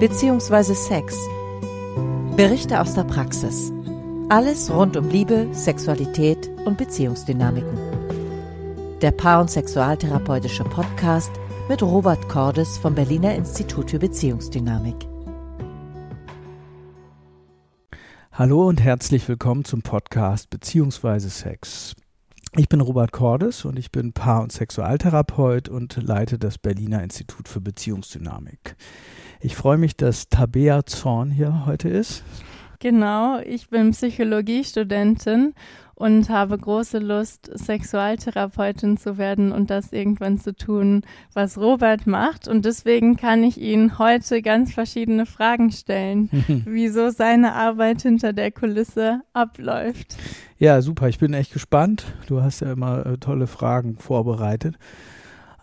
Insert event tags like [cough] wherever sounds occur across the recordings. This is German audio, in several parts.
bzw. Sex. Berichte aus der Praxis. Alles rund um Liebe, Sexualität und Beziehungsdynamiken. Der Paar- und Sexualtherapeutische Podcast mit Robert Cordes vom Berliner Institut für Beziehungsdynamik. Hallo und herzlich willkommen zum Podcast Beziehungsweise Sex. Ich bin Robert Cordes und ich bin Paar- und Sexualtherapeut und leite das Berliner Institut für Beziehungsdynamik. Ich freue mich, dass Tabea Zorn hier heute ist. Genau, ich bin Psychologiestudentin und habe große Lust, Sexualtherapeutin zu werden und das irgendwann zu tun, was Robert macht. Und deswegen kann ich Ihnen heute ganz verschiedene Fragen stellen, [laughs] wieso seine Arbeit hinter der Kulisse abläuft. Ja, super. Ich bin echt gespannt. Du hast ja immer äh, tolle Fragen vorbereitet.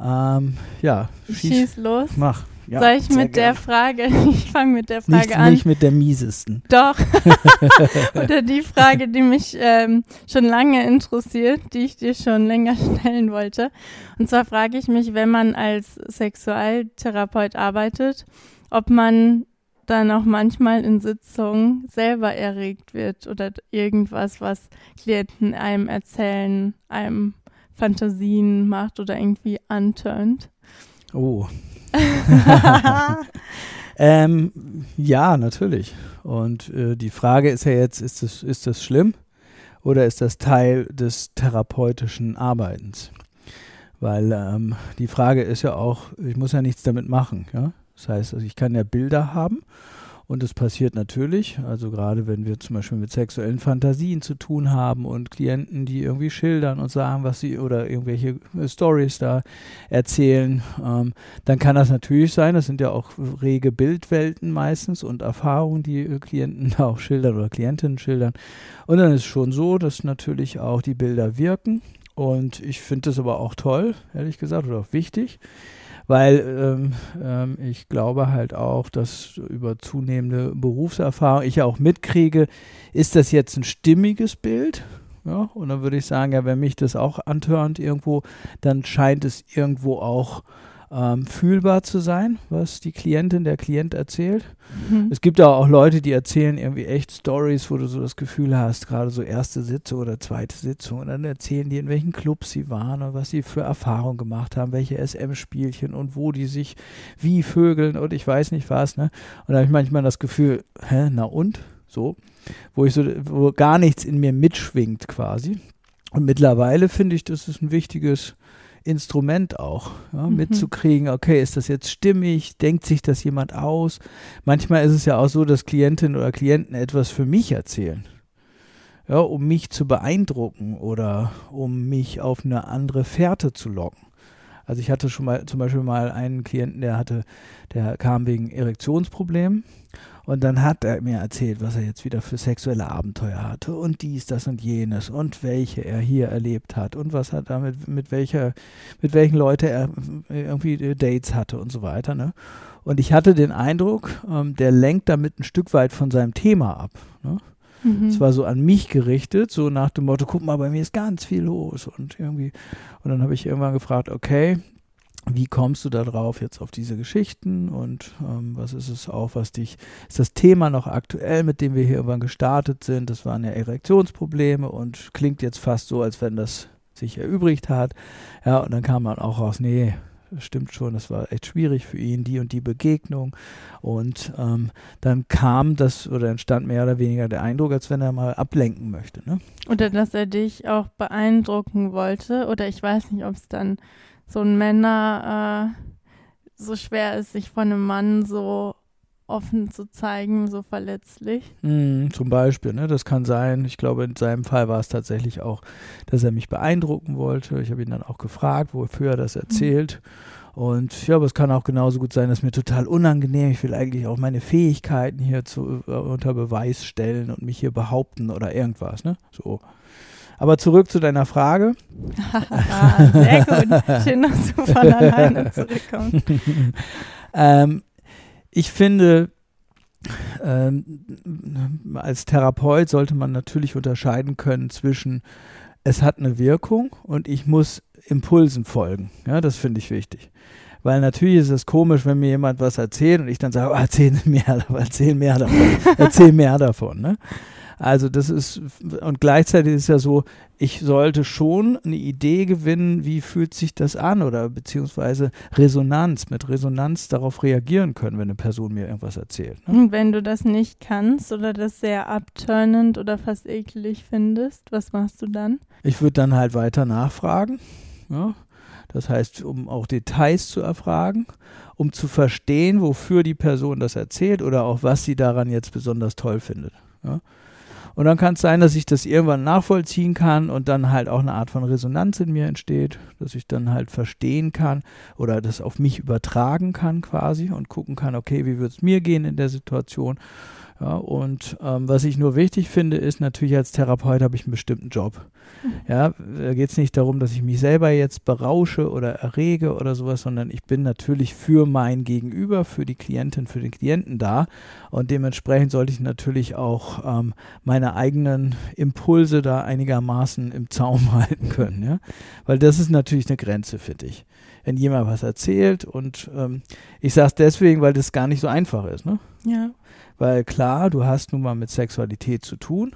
Ähm, ja, schieß, schieß los. Mach. Ja, Soll ich mit der Frage, [laughs] ich fange mit der Frage nicht, an. Nicht mit der miesesten. Doch. [laughs] [laughs] Oder die Frage, die mich ähm, schon lange interessiert, die ich dir schon länger stellen wollte. Und zwar frage ich mich, wenn man als Sexualtherapeut arbeitet, ob man dann auch manchmal in Sitzungen selber erregt wird oder irgendwas, was Klienten einem erzählen, einem Fantasien macht oder irgendwie anturnt. Oh, [laughs] ähm, ja, natürlich. Und äh, die Frage ist ja jetzt, ist das, ist das schlimm oder ist das Teil des therapeutischen Arbeitens? Weil ähm, die Frage ist ja auch, ich muss ja nichts damit machen. Ja? Das heißt, also ich kann ja Bilder haben und es passiert natürlich, also gerade wenn wir zum Beispiel mit sexuellen Fantasien zu tun haben und Klienten, die irgendwie schildern und sagen, was sie oder irgendwelche äh, Stories da erzählen, ähm, dann kann das natürlich sein, das sind ja auch rege Bildwelten meistens und Erfahrungen, die äh, Klienten [laughs] da auch schildern oder Klientinnen schildern. Und dann ist es schon so, dass natürlich auch die Bilder wirken. Und ich finde das aber auch toll, ehrlich gesagt, oder auch wichtig weil ähm, ähm, ich glaube halt auch, dass über zunehmende Berufserfahrung ich ja auch mitkriege, ist das jetzt ein stimmiges Bild? Ja, und dann würde ich sagen, ja, wenn mich das auch antörnt irgendwo, dann scheint es irgendwo auch ähm, fühlbar zu sein, was die Klientin, der Klient erzählt. Mhm. Es gibt ja auch Leute, die erzählen irgendwie echt Stories, wo du so das Gefühl hast, gerade so erste Sitzung oder zweite Sitzung, und dann erzählen die, in welchen Clubs sie waren und was sie für Erfahrungen gemacht haben, welche SM-Spielchen und wo die sich wie vögeln und ich weiß nicht was. Ne? Und da habe ich manchmal das Gefühl, hä, na und? So, wo ich so, wo gar nichts in mir mitschwingt quasi. Und mittlerweile finde ich, das ist ein wichtiges Instrument auch, ja, mhm. mitzukriegen, okay, ist das jetzt stimmig, denkt sich das jemand aus? Manchmal ist es ja auch so, dass Klientinnen oder Klienten etwas für mich erzählen, ja, um mich zu beeindrucken oder um mich auf eine andere Fährte zu locken. Also ich hatte schon mal zum Beispiel mal einen Klienten, der hatte, der kam wegen Erektionsproblemen und dann hat er mir erzählt, was er jetzt wieder für sexuelle Abenteuer hatte und dies, das und jenes und welche er hier erlebt hat und was er damit, mit welcher, mit welchen Leuten er irgendwie Dates hatte und so weiter. Ne? Und ich hatte den Eindruck, ähm, der lenkt damit ein Stück weit von seinem Thema ab. Ne? Mhm. Es war so an mich gerichtet, so nach dem Motto, guck mal, bei mir ist ganz viel los und irgendwie. Und dann habe ich irgendwann gefragt, okay, wie kommst du da drauf jetzt auf diese Geschichten und ähm, was ist es auch, was dich, ist das Thema noch aktuell, mit dem wir hier irgendwann gestartet sind? Das waren ja Erektionsprobleme und klingt jetzt fast so, als wenn das sich erübrigt hat. Ja, und dann kam man auch raus, nee, stimmt schon, das war echt schwierig für ihn, die und die Begegnung. Und ähm, dann kam das oder entstand mehr oder weniger der Eindruck, als wenn er mal ablenken möchte. Ne? Oder dass er dich auch beeindrucken wollte. Oder ich weiß nicht, ob es dann so ein Männer äh, so schwer ist, sich von einem Mann so offen zu zeigen, so verletzlich. Mm, zum Beispiel, ne? Das kann sein. Ich glaube, in seinem Fall war es tatsächlich auch, dass er mich beeindrucken wollte. Ich habe ihn dann auch gefragt, wofür er das mhm. erzählt. Mhm. Und ja, aber es kann auch genauso gut sein, dass mir total unangenehm. Ich will eigentlich auch meine Fähigkeiten hier zu, äh, unter Beweis stellen und mich hier behaupten oder irgendwas, ne? So. Aber zurück zu deiner Frage. [laughs] Sehr gut. Schön, dass du von alleine zurückkommst. [laughs] ähm, ich finde, ähm, als Therapeut sollte man natürlich unterscheiden können zwischen es hat eine Wirkung und ich muss Impulsen folgen. Ja, das finde ich wichtig. Weil natürlich ist es komisch, wenn mir jemand was erzählt und ich dann sage, oh, erzähl mehr, [laughs] erzähl mehr davon, erzähl mehr davon. Ne? Also das ist, und gleichzeitig ist ja so, ich sollte schon eine Idee gewinnen, wie fühlt sich das an oder beziehungsweise Resonanz, mit Resonanz darauf reagieren können, wenn eine Person mir irgendwas erzählt. Ne? Und wenn du das nicht kannst oder das sehr abturnend oder fast eklig findest, was machst du dann? Ich würde dann halt weiter nachfragen. Ja? Das heißt, um auch Details zu erfragen, um zu verstehen, wofür die Person das erzählt oder auch was sie daran jetzt besonders toll findet. Ja? Und dann kann es sein, dass ich das irgendwann nachvollziehen kann und dann halt auch eine Art von Resonanz in mir entsteht, dass ich dann halt verstehen kann oder das auf mich übertragen kann quasi und gucken kann, okay, wie wird es mir gehen in der Situation ja, und ähm, was ich nur wichtig finde, ist natürlich als Therapeut habe ich einen bestimmten Job. Mhm. Ja, da geht es nicht darum, dass ich mich selber jetzt berausche oder errege oder sowas, sondern ich bin natürlich für mein Gegenüber, für die Klientin, für den Klienten da. Und dementsprechend sollte ich natürlich auch ähm, meine eigenen Impulse da einigermaßen im Zaum [laughs] halten können. Ja? Weil das ist natürlich eine Grenze für dich. Wenn jemand was erzählt und ähm, ich sage es deswegen, weil das gar nicht so einfach ist. Ne? Ja. Weil klar, du hast nun mal mit Sexualität zu tun.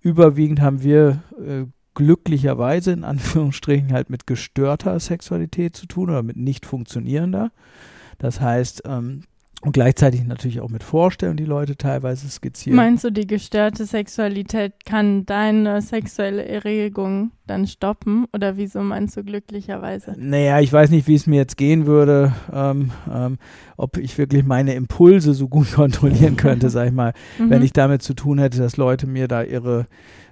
Überwiegend haben wir äh, glücklicherweise in Anführungsstrichen halt mit gestörter Sexualität zu tun oder mit nicht funktionierender. Das heißt, ähm, und gleichzeitig natürlich auch mit Vorstellungen, die Leute teilweise skizzieren. Meinst du, die gestörte Sexualität kann deine sexuelle Erregung dann stoppen? Oder wieso meinst du glücklicherweise? Naja, ich weiß nicht, wie es mir jetzt gehen würde, ähm, ähm, ob ich wirklich meine Impulse so gut [laughs] kontrollieren könnte, sag ich mal, [laughs] mhm. wenn ich damit zu tun hätte, dass Leute mir da ihre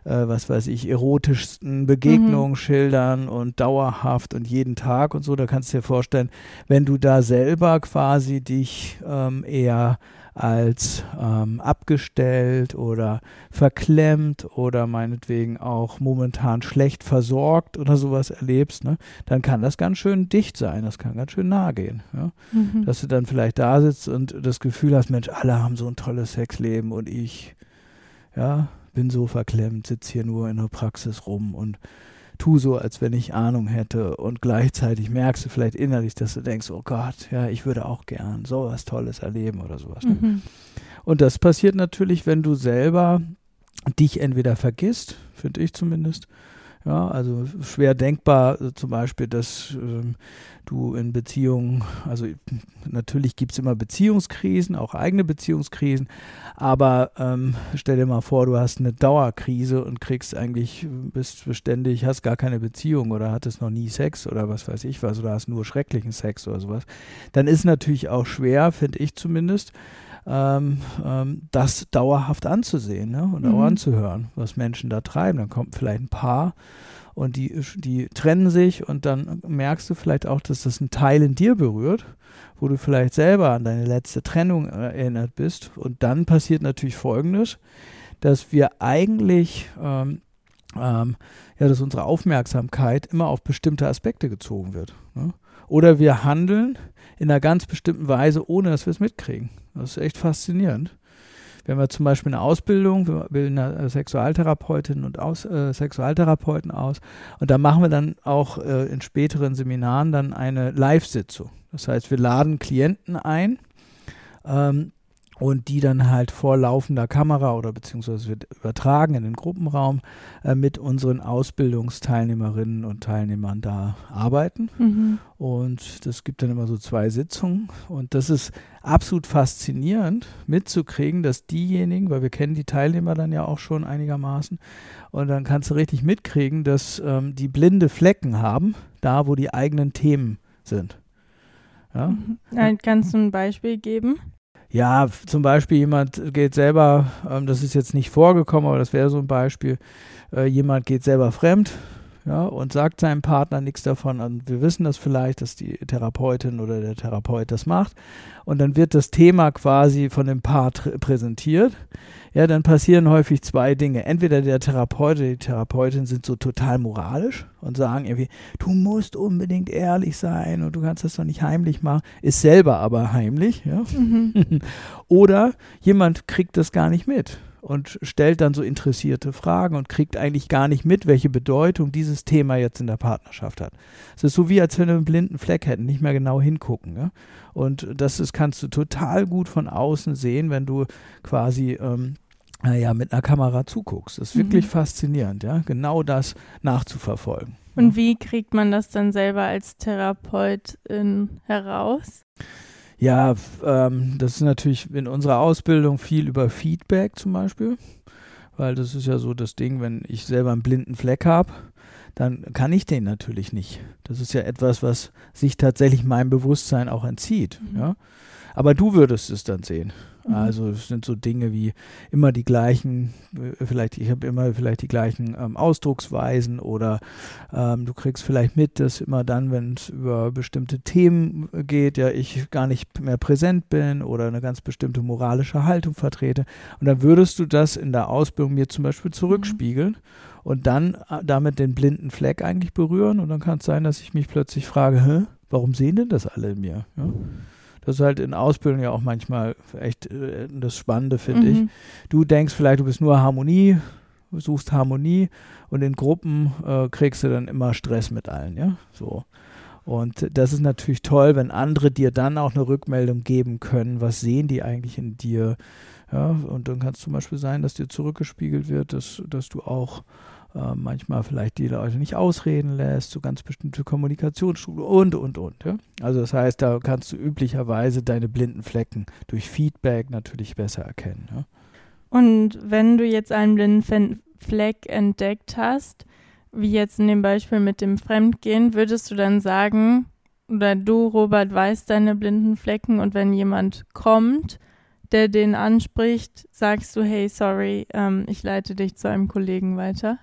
äh, was weiß ich, erotischsten Begegnungen mhm. schildern und dauerhaft und jeden Tag und so. Da kannst du dir vorstellen, wenn du da selber quasi dich ähm, eher als ähm, abgestellt oder verklemmt oder meinetwegen auch momentan schlecht versorgt oder sowas erlebst, ne, dann kann das ganz schön dicht sein, das kann ganz schön nahe gehen. Ja? Mhm. Dass du dann vielleicht da sitzt und das Gefühl hast, Mensch, alle haben so ein tolles Sexleben und ich, ja, bin so verklemmt, sitze hier nur in der Praxis rum und tu so, als wenn ich Ahnung hätte und gleichzeitig merkst du vielleicht innerlich, dass du denkst, oh Gott, ja, ich würde auch gern sowas Tolles erleben oder sowas. Ne? Mhm. Und das passiert natürlich, wenn du selber dich entweder vergisst, finde ich zumindest, ja, also schwer denkbar äh, zum Beispiel, dass ähm, du in Beziehungen, also natürlich gibt es immer Beziehungskrisen, auch eigene Beziehungskrisen, aber ähm, stell dir mal vor, du hast eine Dauerkrise und kriegst eigentlich, bist beständig, hast gar keine Beziehung oder hattest noch nie Sex oder was weiß ich was oder hast nur schrecklichen Sex oder sowas, dann ist natürlich auch schwer, finde ich zumindest, ähm, ähm, das dauerhaft anzusehen ne? und mhm. auch anzuhören, was Menschen da treiben. Dann kommt vielleicht ein Paar und die, die trennen sich und dann merkst du vielleicht auch, dass das ein Teil in dir berührt, wo du vielleicht selber an deine letzte Trennung erinnert bist. Und dann passiert natürlich Folgendes, dass wir eigentlich, ähm, ähm, ja, dass unsere Aufmerksamkeit immer auf bestimmte Aspekte gezogen wird. Ne? Oder wir handeln in einer ganz bestimmten Weise, ohne dass wir es mitkriegen. Das ist echt faszinierend. Wenn wir zum Beispiel eine Ausbildung, wir bilden eine Sexualtherapeutin und aus, äh, Sexualtherapeuten aus und da machen wir dann auch äh, in späteren Seminaren dann eine Live-Sitzung. Das heißt, wir laden Klienten ein, ähm, und die dann halt vor laufender Kamera oder beziehungsweise wird übertragen in den Gruppenraum äh, mit unseren Ausbildungsteilnehmerinnen und Teilnehmern da arbeiten. Mhm. Und das gibt dann immer so zwei Sitzungen. Und das ist absolut faszinierend mitzukriegen, dass diejenigen, weil wir kennen die Teilnehmer dann ja auch schon einigermaßen, und dann kannst du richtig mitkriegen, dass ähm, die blinde Flecken haben, da wo die eigenen Themen sind. Ja? Mhm. Kannst du ein Beispiel geben? Ja, zum Beispiel jemand geht selber, ähm, das ist jetzt nicht vorgekommen, aber das wäre so ein Beispiel, äh, jemand geht selber fremd, ja, und sagt seinem Partner nichts davon. Und wir wissen das vielleicht, dass die Therapeutin oder der Therapeut das macht. Und dann wird das Thema quasi von dem Paar präsentiert ja, dann passieren häufig zwei Dinge. Entweder der Therapeut oder die Therapeutin sind so total moralisch und sagen irgendwie, du musst unbedingt ehrlich sein und du kannst das doch nicht heimlich machen, ist selber aber heimlich. Ja? Mhm. [laughs] oder jemand kriegt das gar nicht mit. Und stellt dann so interessierte Fragen und kriegt eigentlich gar nicht mit, welche Bedeutung dieses Thema jetzt in der Partnerschaft hat. Es ist so wie, als wenn wir einen blinden Fleck hätten, nicht mehr genau hingucken. Ja? Und das ist, kannst du total gut von außen sehen, wenn du quasi ähm, naja, mit einer Kamera zuguckst. Das ist wirklich mhm. faszinierend, ja, genau das nachzuverfolgen. Und wie kriegt man das dann selber als Therapeutin heraus? Ja, ähm, das ist natürlich in unserer Ausbildung viel über Feedback zum Beispiel, weil das ist ja so das Ding, wenn ich selber einen blinden Fleck habe, dann kann ich den natürlich nicht. Das ist ja etwas, was sich tatsächlich meinem Bewusstsein auch entzieht. Mhm. Ja? Aber du würdest es dann sehen. Mhm. Also es sind so Dinge wie immer die gleichen, äh, vielleicht, ich habe immer vielleicht die gleichen ähm, Ausdrucksweisen oder ähm, du kriegst vielleicht mit, dass immer dann, wenn es über bestimmte Themen geht, ja, ich gar nicht mehr präsent bin oder eine ganz bestimmte moralische Haltung vertrete. Und dann würdest du das in der Ausbildung mir zum Beispiel zurückspiegeln. Mhm und dann äh, damit den blinden Fleck eigentlich berühren und dann kann es sein, dass ich mich plötzlich frage, Hä, warum sehen denn das alle in mir? Ja? Das ist halt in Ausbildung ja auch manchmal echt äh, das Spannende, finde mhm. ich. Du denkst vielleicht, du bist nur Harmonie, suchst Harmonie und in Gruppen äh, kriegst du dann immer Stress mit allen, ja, so. Und das ist natürlich toll, wenn andere dir dann auch eine Rückmeldung geben können, was sehen die eigentlich in dir. Ja, und dann kann es zum Beispiel sein, dass dir zurückgespiegelt wird, dass, dass du auch äh, manchmal vielleicht die Leute nicht ausreden lässt, so ganz bestimmte Kommunikationsstrukturen und, und, und. Ja? Also das heißt, da kannst du üblicherweise deine blinden Flecken durch Feedback natürlich besser erkennen. Ja? Und wenn du jetzt einen blinden Fleck entdeckt hast, wie jetzt in dem Beispiel mit dem Fremdgehen, würdest du dann sagen, oder du, Robert, weißt deine blinden Flecken und wenn jemand kommt, der den anspricht, sagst du, hey, sorry, ähm, ich leite dich zu einem Kollegen weiter?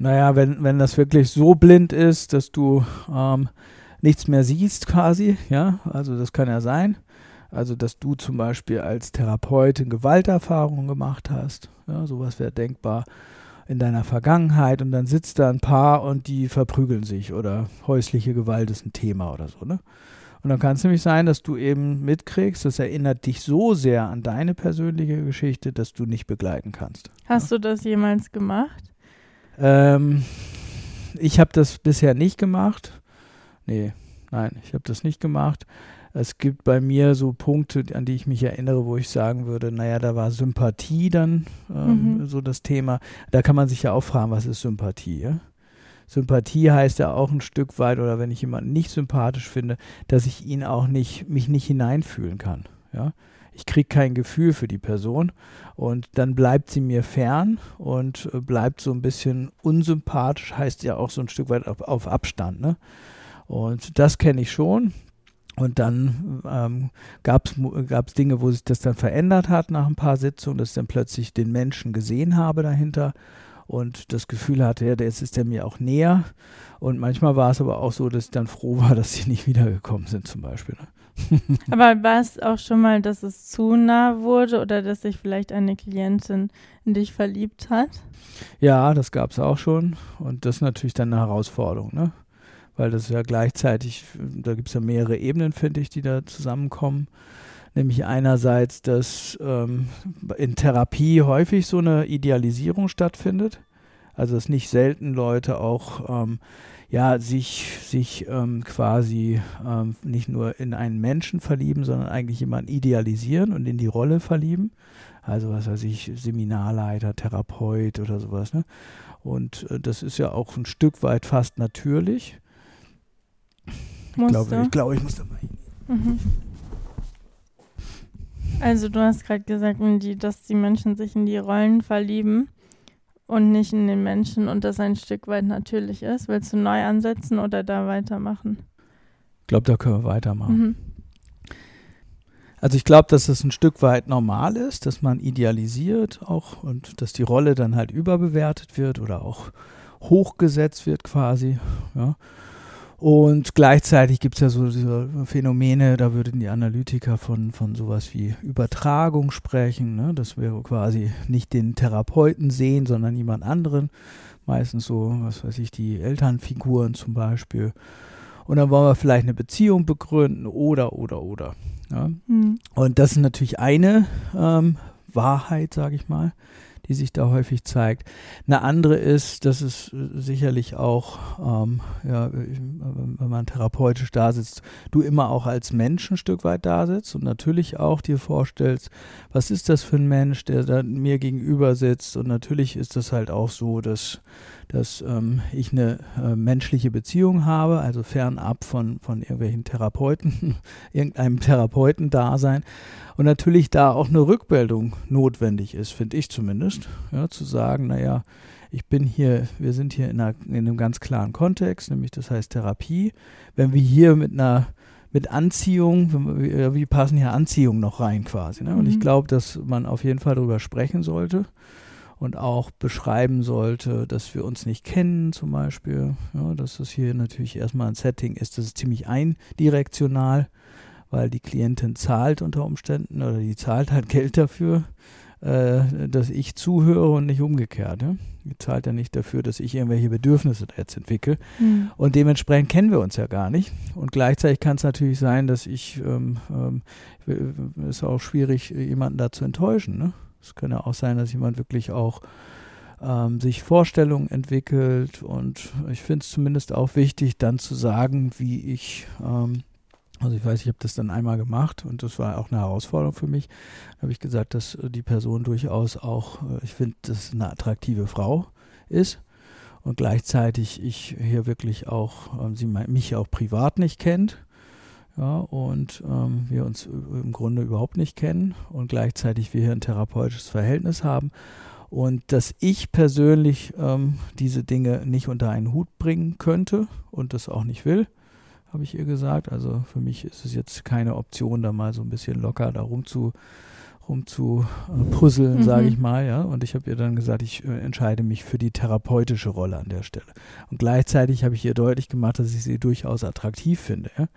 Naja, wenn, wenn das wirklich so blind ist, dass du ähm, nichts mehr siehst quasi, ja, also das kann ja sein. Also, dass du zum Beispiel als Therapeutin Gewalterfahrungen gemacht hast, ja, sowas wäre denkbar in deiner Vergangenheit und dann sitzt da ein Paar und die verprügeln sich oder häusliche Gewalt ist ein Thema oder so, ne? Und dann kann es nämlich sein, dass du eben mitkriegst, das erinnert dich so sehr an deine persönliche Geschichte, dass du nicht begleiten kannst. Hast ja? du das jemals gemacht? Ähm, ich habe das bisher nicht gemacht. Nee, nein, ich habe das nicht gemacht. Es gibt bei mir so Punkte, an die ich mich erinnere, wo ich sagen würde, naja, da war Sympathie dann ähm, mhm. so das Thema. Da kann man sich ja auch fragen, was ist Sympathie? Ja? Sympathie heißt ja auch ein Stück weit, oder wenn ich jemanden nicht sympathisch finde, dass ich ihn auch nicht, mich nicht hineinfühlen kann. Ja? Ich kriege kein Gefühl für die Person und dann bleibt sie mir fern und äh, bleibt so ein bisschen unsympathisch, heißt ja auch so ein Stück weit auf, auf Abstand. Ne? Und das kenne ich schon. Und dann ähm, gab es Dinge, wo sich das dann verändert hat nach ein paar Sitzungen, dass ich dann plötzlich den Menschen gesehen habe dahinter und das Gefühl hatte, ja, jetzt ist er mir auch näher. Und manchmal war es aber auch so, dass ich dann froh war, [laughs] dass sie nicht wiedergekommen sind zum Beispiel. Ne? [laughs] Aber war es auch schon mal, dass es zu nah wurde oder dass sich vielleicht eine Klientin in dich verliebt hat? Ja, das gab es auch schon. Und das ist natürlich dann eine Herausforderung, ne? Weil das ja gleichzeitig, da gibt es ja mehrere Ebenen, finde ich, die da zusammenkommen. Nämlich einerseits, dass ähm, in Therapie häufig so eine Idealisierung stattfindet. Also dass nicht selten Leute auch ähm, ja, sich, sich ähm, quasi ähm, nicht nur in einen Menschen verlieben, sondern eigentlich jemanden idealisieren und in die Rolle verlieben. Also was weiß ich, Seminarleiter, Therapeut oder sowas. Ne? Und äh, das ist ja auch ein Stück weit fast natürlich. Ich glaube, ich, glaube, ich muss da mal hin. Mhm. Also du hast gerade gesagt, dass die Menschen sich in die Rollen verlieben und nicht in den Menschen und das ein Stück weit natürlich ist. Willst du neu ansetzen oder da weitermachen? Ich glaube, da können wir weitermachen. Mhm. Also ich glaube, dass es ein Stück weit normal ist, dass man idealisiert auch und dass die Rolle dann halt überbewertet wird oder auch hochgesetzt wird quasi. Ja. Und gleichzeitig gibt es ja so diese Phänomene, da würden die Analytiker von, von sowas wie Übertragung sprechen, ne? dass wir quasi nicht den Therapeuten sehen, sondern jemand anderen. Meistens so, was weiß ich, die Elternfiguren zum Beispiel. Und dann wollen wir vielleicht eine Beziehung begründen oder, oder, oder. Ja? Mhm. Und das ist natürlich eine ähm, Wahrheit, sage ich mal, die sich da häufig zeigt. Eine andere ist, dass es sicherlich auch, ähm, ja, wenn man therapeutisch da sitzt, du immer auch als Mensch ein Stück weit da sitzt und natürlich auch dir vorstellst, was ist das für ein Mensch, der da mir gegenüber sitzt. Und natürlich ist das halt auch so, dass dass ähm, ich eine äh, menschliche Beziehung habe, also fernab von, von irgendwelchen Therapeuten, [laughs] irgendeinem Therapeutendasein. Und natürlich da auch eine Rückmeldung notwendig ist, finde ich zumindest, ja, zu sagen, naja, ich bin hier, wir sind hier in, einer, in einem ganz klaren Kontext, nämlich das heißt Therapie. Wenn wir hier mit einer mit Anziehung, wie passen hier Anziehung noch rein quasi. Ne? Und ich mhm. glaube, dass man auf jeden Fall darüber sprechen sollte und auch beschreiben sollte, dass wir uns nicht kennen zum Beispiel, ja, dass das hier natürlich erstmal ein Setting ist, das ist ziemlich eindirektional, weil die Klientin zahlt unter Umständen oder die zahlt halt Geld dafür, äh, dass ich zuhöre und nicht umgekehrt. Ja? Die zahlt ja nicht dafür, dass ich irgendwelche Bedürfnisse jetzt entwickle. Mhm. Und dementsprechend kennen wir uns ja gar nicht. Und gleichzeitig kann es natürlich sein, dass ich, ähm, ähm, ist auch schwierig, jemanden da zu enttäuschen. Ne? Es kann ja auch sein, dass jemand wirklich auch ähm, sich Vorstellungen entwickelt und ich finde es zumindest auch wichtig, dann zu sagen, wie ich, ähm, also ich weiß, ich habe das dann einmal gemacht und das war auch eine Herausforderung für mich. Da habe ich gesagt, dass die Person durchaus auch, äh, ich finde, dass eine attraktive Frau ist und gleichzeitig ich hier wirklich auch, ähm, sie mich auch privat nicht kennt ja, und ähm, wir uns im Grunde überhaupt nicht kennen und gleichzeitig wir hier ein therapeutisches Verhältnis haben und dass ich persönlich ähm, diese Dinge nicht unter einen Hut bringen könnte und das auch nicht will, habe ich ihr gesagt. Also für mich ist es jetzt keine Option, da mal so ein bisschen locker darum zu rum zu äh, puzzeln, mhm. sage ich mal, ja. Und ich habe ihr dann gesagt, ich äh, entscheide mich für die therapeutische Rolle an der Stelle. Und gleichzeitig habe ich ihr deutlich gemacht, dass ich sie durchaus attraktiv finde, ja.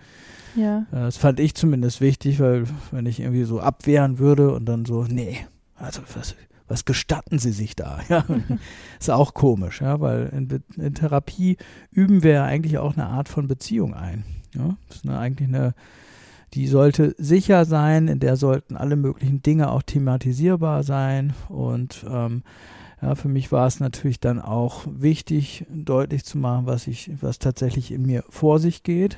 Ja. Äh, das fand ich zumindest wichtig, weil wenn ich irgendwie so abwehren würde und dann so, nee, also was, was gestatten Sie sich da? [laughs] Ja, [laughs] ist auch komisch, ja, weil in, in, Therapie üben wir ja eigentlich auch eine Art von Beziehung ein. Ja, das ist eine, eigentlich eine die sollte sicher sein, in der sollten alle möglichen Dinge auch thematisierbar sein. Und ähm, ja, für mich war es natürlich dann auch wichtig, deutlich zu machen, was ich, was tatsächlich in mir vor sich geht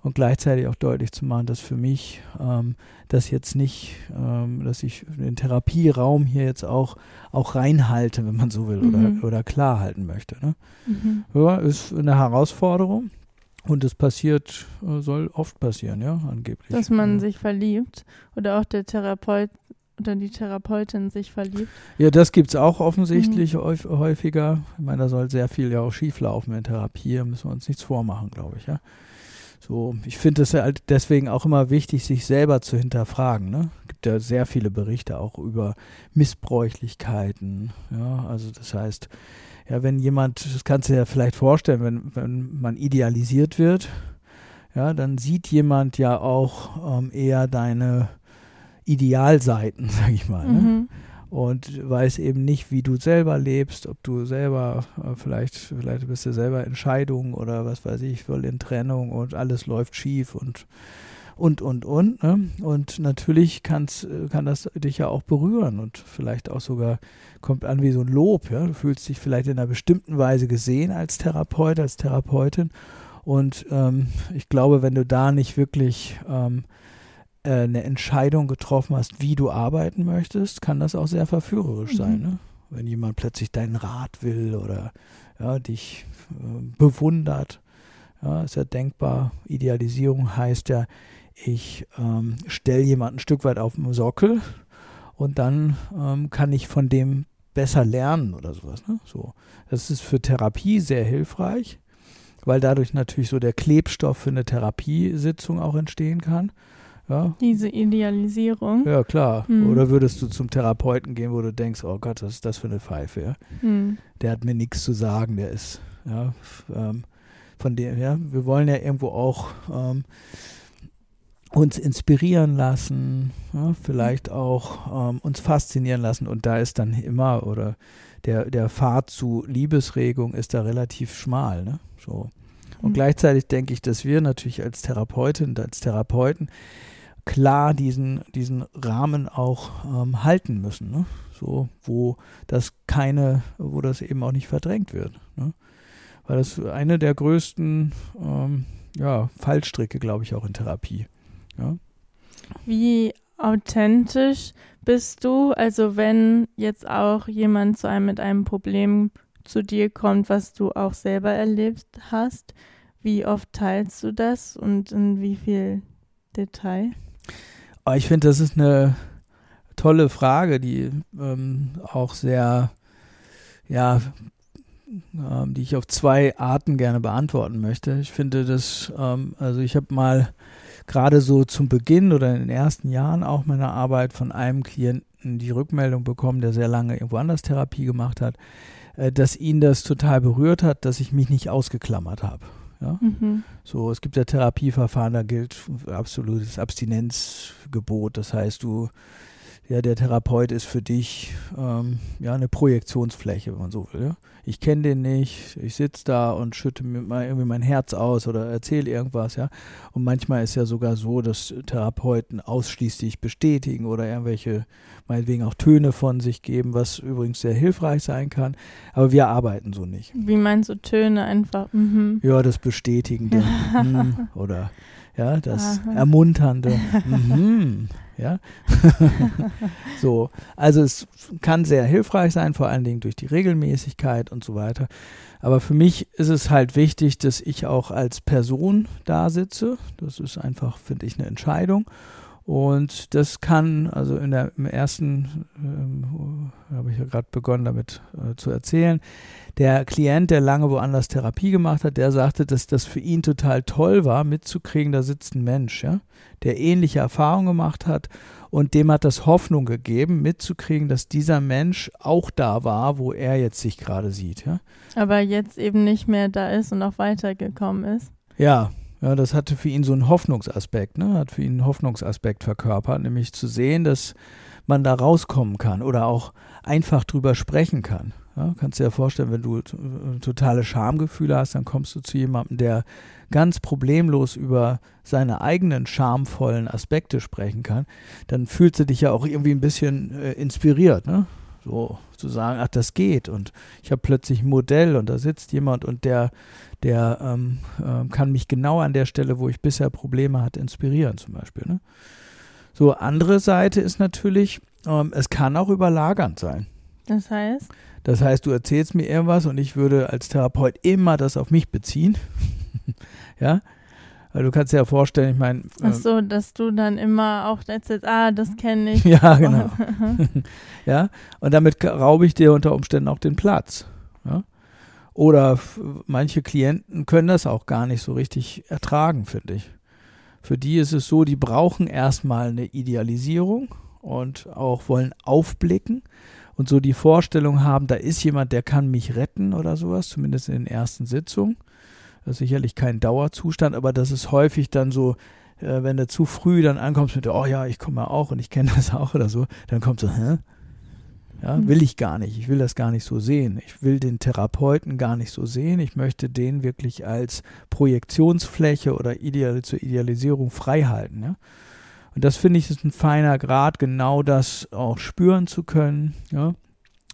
und gleichzeitig auch deutlich zu machen, dass für mich ähm, das jetzt nicht, ähm, dass ich den Therapieraum hier jetzt auch, auch reinhalte, wenn man so will, mhm. oder, oder klar halten möchte. Ne? Mhm. Ja, ist eine Herausforderung. Und es passiert, äh, soll oft passieren, ja, angeblich. Dass man ja. sich verliebt oder auch der Therapeut oder die Therapeutin sich verliebt. Ja, das gibt es auch offensichtlich mhm. häufiger. Ich meine, da soll sehr viel ja auch schieflaufen in Therapie, da müssen wir uns nichts vormachen, glaube ich, ja. So, ich finde es halt deswegen auch immer wichtig, sich selber zu hinterfragen. Ne? Es gibt ja sehr viele Berichte auch über Missbräuchlichkeiten. Ja, also das heißt, ja, wenn jemand, das kannst du dir ja vielleicht vorstellen, wenn, wenn man idealisiert wird, ja, dann sieht jemand ja auch ähm, eher deine Idealseiten, [laughs] sag ich mal. Ne? Mhm. Und weiß eben nicht, wie du selber lebst, ob du selber, äh, vielleicht, vielleicht bist du selber in Scheidung oder was weiß ich, voll in Trennung und alles läuft schief und und, und, und. Ne? Und natürlich kann's, äh, kann das dich ja auch berühren und vielleicht auch sogar kommt an wie so ein Lob. Ja? Du fühlst dich vielleicht in einer bestimmten Weise gesehen als Therapeut, als Therapeutin. Und ähm, ich glaube, wenn du da nicht wirklich ähm, äh, eine Entscheidung getroffen hast, wie du arbeiten möchtest, kann das auch sehr verführerisch mhm. sein. Ne? Wenn jemand plötzlich deinen Rat will oder ja, dich äh, bewundert. Ja, ist ja denkbar. Idealisierung heißt ja, ich ähm, stelle jemanden ein Stück weit auf den Sockel und dann ähm, kann ich von dem besser lernen oder sowas. Ne? So. Das ist für Therapie sehr hilfreich, weil dadurch natürlich so der Klebstoff für eine Therapiesitzung auch entstehen kann. Ja. Diese Idealisierung. Ja, klar. Hm. Oder würdest du zum Therapeuten gehen, wo du denkst, oh Gott, was ist das für eine Pfeife? Ja? Hm. Der hat mir nichts zu sagen, der ist, ja, ähm, von dem, ja, wir wollen ja irgendwo auch ähm, uns inspirieren lassen, ja, vielleicht auch ähm, uns faszinieren lassen. Und da ist dann immer, oder der, der Pfad zu Liebesregung ist da relativ schmal. Ne? So. Und mhm. gleichzeitig denke ich, dass wir natürlich als Therapeutin und als Therapeuten klar diesen, diesen Rahmen auch ähm, halten müssen. Ne? So, wo das keine, wo das eben auch nicht verdrängt wird. Ne? Weil das eine der größten ähm, ja, Fallstricke, glaube ich, auch in Therapie. Ja? Wie authentisch bist du? Also wenn jetzt auch jemand zu einem mit einem Problem zu dir kommt, was du auch selber erlebt hast, wie oft teilst du das und in wie viel Detail? Oh, ich finde, das ist eine tolle Frage, die ähm, auch sehr, ja, ähm, die ich auf zwei Arten gerne beantworten möchte. Ich finde das, ähm, also ich habe mal gerade so zum Beginn oder in den ersten Jahren auch meiner Arbeit von einem Klienten die Rückmeldung bekommen, der sehr lange irgendwo anders Therapie gemacht hat, äh, dass ihn das total berührt hat, dass ich mich nicht ausgeklammert habe. Ja? Mhm. So, es gibt ja Therapieverfahren, da gilt absolutes Abstinenzgebot. Das heißt, du ja, der Therapeut ist für dich ähm, ja eine Projektionsfläche, wenn man so will. Ja? Ich kenne den nicht, ich sitze da und schütte mir mal irgendwie mein Herz aus oder erzähle irgendwas, ja. Und manchmal ist ja sogar so, dass Therapeuten ausschließlich bestätigen oder irgendwelche, meinetwegen auch Töne von sich geben, was übrigens sehr hilfreich sein kann. Aber wir arbeiten so nicht. Wie meinst du Töne einfach? Mhm. Ja, das Bestätigende [laughs] mhm, oder ja, das Aha. Ermunternde. Mhm ja. [laughs] so, also es kann sehr hilfreich sein, vor allen Dingen durch die Regelmäßigkeit und so weiter. Aber für mich ist es halt wichtig, dass ich auch als Person da sitze. Das ist einfach, finde ich, eine Entscheidung. Und das kann, also in der, im ersten, ähm, habe ich ja gerade begonnen damit äh, zu erzählen, der Klient, der lange woanders Therapie gemacht hat, der sagte, dass das für ihn total toll war, mitzukriegen, da sitzt ein Mensch, ja, der ähnliche Erfahrungen gemacht hat und dem hat das Hoffnung gegeben, mitzukriegen, dass dieser Mensch auch da war, wo er jetzt sich gerade sieht, ja. Aber jetzt eben nicht mehr da ist und auch weitergekommen ist. Ja, ja, das hatte für ihn so einen Hoffnungsaspekt, ne? Hat für ihn einen Hoffnungsaspekt verkörpert, nämlich zu sehen, dass man da rauskommen kann oder auch einfach drüber sprechen kann. Ja, kannst dir ja vorstellen, wenn du totale Schamgefühle hast, dann kommst du zu jemandem, der ganz problemlos über seine eigenen schamvollen Aspekte sprechen kann, dann fühlst du dich ja auch irgendwie ein bisschen äh, inspiriert, ne? So zu sagen, ach, das geht und ich habe plötzlich ein Modell und da sitzt jemand und der, der ähm, äh, kann mich genau an der Stelle, wo ich bisher Probleme hatte, inspirieren zum Beispiel. Ne? So, andere Seite ist natürlich, ähm, es kann auch überlagernd sein. Das heißt? Das heißt, du erzählst mir irgendwas und ich würde als Therapeut immer das auf mich beziehen. [laughs] ja. Weil du kannst dir ja vorstellen, ich meine. Ach so, dass du dann immer auch erzählst, ah, das kenne ich. [laughs] ja, genau. [laughs] ja. Und damit raube ich dir unter Umständen auch den Platz. Ja. Oder manche Klienten können das auch gar nicht so richtig ertragen, finde ich. Für die ist es so, die brauchen erstmal eine Idealisierung und auch wollen aufblicken und so die Vorstellung haben, da ist jemand, der kann mich retten oder sowas, zumindest in den ersten Sitzungen. Das ist sicherlich kein Dauerzustand, aber das ist häufig dann so, äh, wenn du zu früh dann ankommst mit, oh ja, ich komme ja auch und ich kenne das auch oder so, dann kommt so, hä? Ja, mhm. will ich gar nicht. Ich will das gar nicht so sehen. Ich will den Therapeuten gar nicht so sehen. Ich möchte den wirklich als Projektionsfläche oder ideal, zur Idealisierung frei halten. Ja? Und das finde ich ist ein feiner Grad, genau das auch spüren zu können. Ja?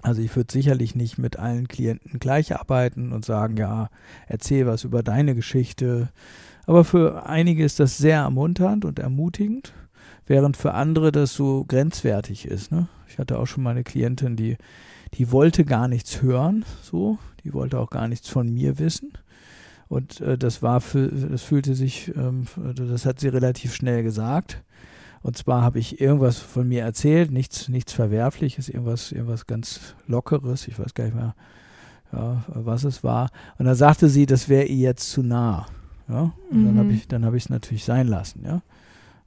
Also ich würde sicherlich nicht mit allen Klienten gleich arbeiten und sagen, ja, erzähl was über deine Geschichte. Aber für einige ist das sehr ermunternd und ermutigend, während für andere das so grenzwertig ist. Ne? Ich hatte auch schon mal eine Klientin, die, die wollte gar nichts hören, so, die wollte auch gar nichts von mir wissen. Und äh, das war für, das fühlte sich, ähm, das hat sie relativ schnell gesagt. Und zwar habe ich irgendwas von mir erzählt, nichts, nichts Verwerfliches, irgendwas, irgendwas ganz Lockeres, ich weiß gar nicht mehr, ja, was es war. Und dann sagte sie, das wäre ihr jetzt zu nah. Ja? Und mhm. dann habe ich, dann habe ich es natürlich sein lassen, ja.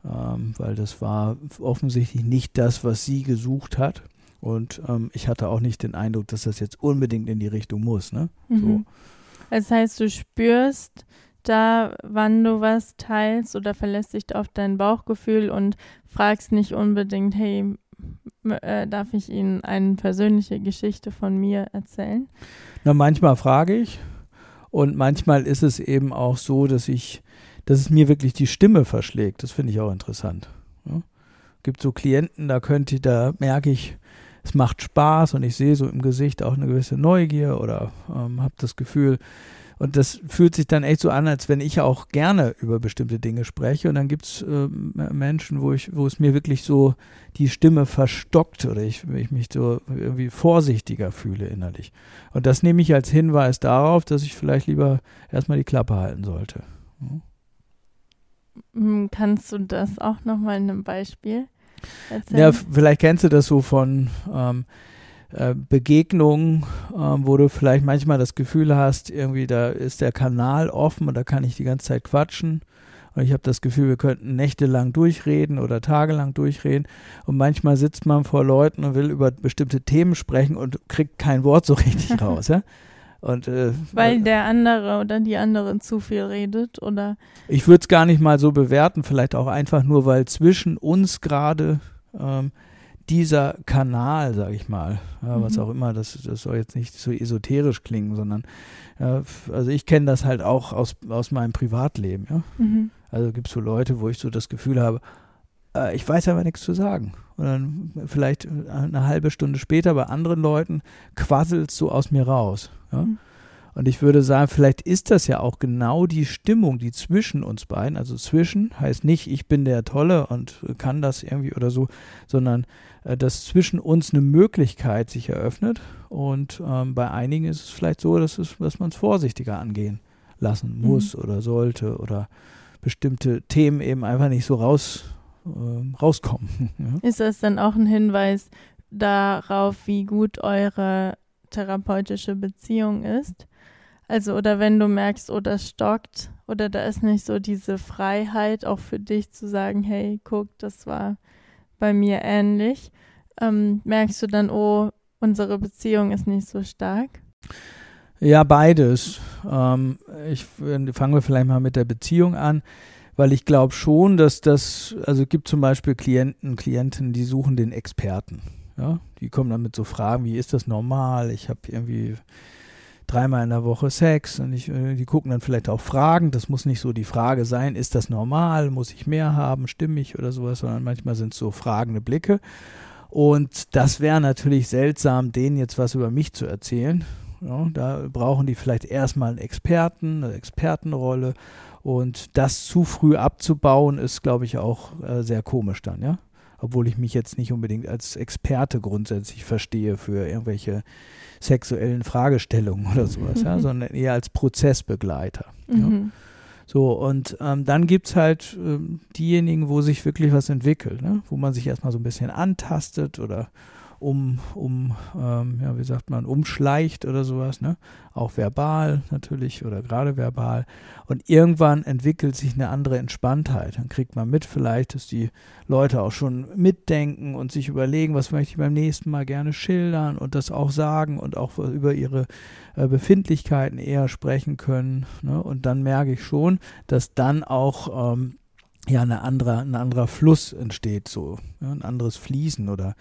Ähm, weil das war offensichtlich nicht das, was sie gesucht hat. Und ähm, ich hatte auch nicht den Eindruck, dass das jetzt unbedingt in die Richtung muss. Ne? Mhm. So. Das heißt, du spürst, da, wann du was teilst oder verlässt dich auf dein Bauchgefühl und fragst nicht unbedingt, hey, äh, darf ich Ihnen eine persönliche Geschichte von mir erzählen? Na, manchmal frage ich und manchmal ist es eben auch so, dass ich, dass es mir wirklich die Stimme verschlägt. Das finde ich auch interessant. Ja. Gibt so Klienten, da könnte, da merke ich, es macht Spaß und ich sehe so im Gesicht auch eine gewisse Neugier oder ähm, habe das Gefühl, und das fühlt sich dann echt so an, als wenn ich auch gerne über bestimmte Dinge spreche. Und dann gibt es äh, Menschen, wo ich, wo es mir wirklich so die Stimme verstockt oder ich, ich mich so irgendwie vorsichtiger fühle innerlich. Und das nehme ich als Hinweis darauf, dass ich vielleicht lieber erstmal die Klappe halten sollte. Hm, kannst du das auch nochmal in einem Beispiel erzählen? Ja, vielleicht kennst du das so von ähm, äh, Begegnungen, äh, wo du vielleicht manchmal das Gefühl hast, irgendwie da ist der Kanal offen und da kann ich die ganze Zeit quatschen. Und ich habe das Gefühl, wir könnten nächtelang durchreden oder tagelang durchreden. Und manchmal sitzt man vor Leuten und will über bestimmte Themen sprechen und kriegt kein Wort so richtig [laughs] raus. Ja? Und, äh, Weil der andere oder die andere zu viel redet oder? Ich würde es gar nicht mal so bewerten, vielleicht auch einfach nur, weil zwischen uns gerade ähm, dieser Kanal, sage ich mal, ja, was mhm. auch immer, das, das soll jetzt nicht so esoterisch klingen, sondern ja, also ich kenne das halt auch aus, aus meinem Privatleben. Ja? Mhm. Also gibt es so Leute, wo ich so das Gefühl habe, äh, ich weiß aber nichts zu sagen. Und dann vielleicht eine halbe Stunde später bei anderen Leuten quasselt es so aus mir raus. Ja? Mhm. Und ich würde sagen, vielleicht ist das ja auch genau die Stimmung, die zwischen uns beiden, also zwischen heißt nicht, ich bin der Tolle und kann das irgendwie oder so, sondern äh, dass zwischen uns eine Möglichkeit sich eröffnet. Und ähm, bei einigen ist es vielleicht so, dass, es, dass man es vorsichtiger angehen lassen muss mhm. oder sollte oder bestimmte Themen eben einfach nicht so raus, äh, rauskommen. [laughs] ja? Ist das dann auch ein Hinweis darauf, wie gut eure therapeutische Beziehung ist? Also, oder wenn du merkst, oh, das stockt, oder da ist nicht so diese Freiheit auch für dich zu sagen, hey, guck, das war bei mir ähnlich. Ähm, merkst du dann, oh, unsere Beziehung ist nicht so stark? Ja, beides. Ähm, ich fangen wir vielleicht mal mit der Beziehung an, weil ich glaube schon, dass das, also gibt zum Beispiel Klienten, Klienten, die suchen den Experten. Ja, die kommen dann mit so Fragen, wie ist das normal? Ich habe irgendwie dreimal in der Woche Sex und ich, äh, die gucken dann vielleicht auch Fragen. Das muss nicht so die Frage sein, ist das normal? Muss ich mehr haben? Stimmig oder sowas? Sondern manchmal sind es so fragende Blicke. Und das wäre natürlich seltsam, denen jetzt was über mich zu erzählen. Ja, da brauchen die vielleicht erstmal einen Experten, eine Expertenrolle. Und das zu früh abzubauen, ist, glaube ich, auch äh, sehr komisch dann, ja. Obwohl ich mich jetzt nicht unbedingt als Experte grundsätzlich verstehe für irgendwelche sexuellen Fragestellungen oder sowas, ja, sondern eher als Prozessbegleiter. Mhm. Ja. So, und ähm, dann gibt es halt ähm, diejenigen, wo sich wirklich was entwickelt, ne? wo man sich erstmal so ein bisschen antastet oder um, um ähm, ja, wie sagt man, umschleicht oder sowas, ne? Auch verbal natürlich oder gerade verbal. Und irgendwann entwickelt sich eine andere Entspanntheit. Dann kriegt man mit vielleicht, dass die Leute auch schon mitdenken und sich überlegen, was möchte ich beim nächsten Mal gerne schildern und das auch sagen und auch über ihre äh, Befindlichkeiten eher sprechen können. Ne? Und dann merke ich schon, dass dann auch ähm, ja eine andere, ein anderer Fluss entsteht, so ja, ein anderes Fließen oder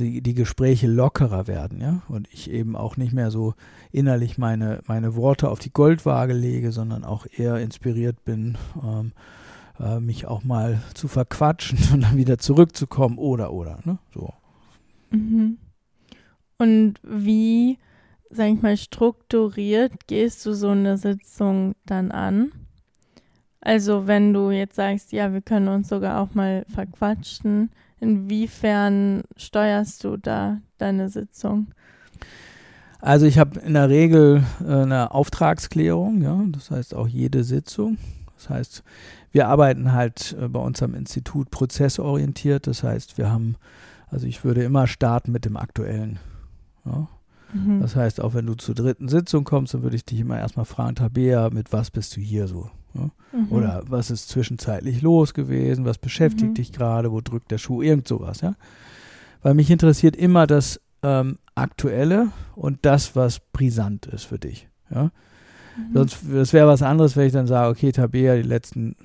die, die Gespräche lockerer werden, ja, und ich eben auch nicht mehr so innerlich meine, meine Worte auf die Goldwaage lege, sondern auch eher inspiriert bin, ähm, äh, mich auch mal zu verquatschen [laughs] und dann wieder zurückzukommen oder oder, ne, so. Mhm. Und wie, sag ich mal, strukturiert gehst du so eine Sitzung dann an? Also wenn du jetzt sagst, ja, wir können uns sogar auch mal verquatschen, Inwiefern steuerst du da deine Sitzung? Also ich habe in der Regel äh, eine Auftragsklärung, ja, das heißt auch jede Sitzung. Das heißt, wir arbeiten halt äh, bei uns am Institut prozessorientiert. Das heißt, wir haben, also ich würde immer starten mit dem Aktuellen. Ja. Mhm. Das heißt, auch wenn du zur dritten Sitzung kommst, dann würde ich dich immer erstmal fragen, Tabea, mit was bist du hier so? Ja? Mhm. Oder was ist zwischenzeitlich los gewesen? Was beschäftigt mhm. dich gerade? Wo drückt der Schuh? Irgend sowas, ja. Weil mich interessiert immer das ähm, Aktuelle und das, was brisant ist für dich. Ja. Mhm. Sonst, das wäre was anderes, wenn ich dann sage, okay, Tabea, die letzten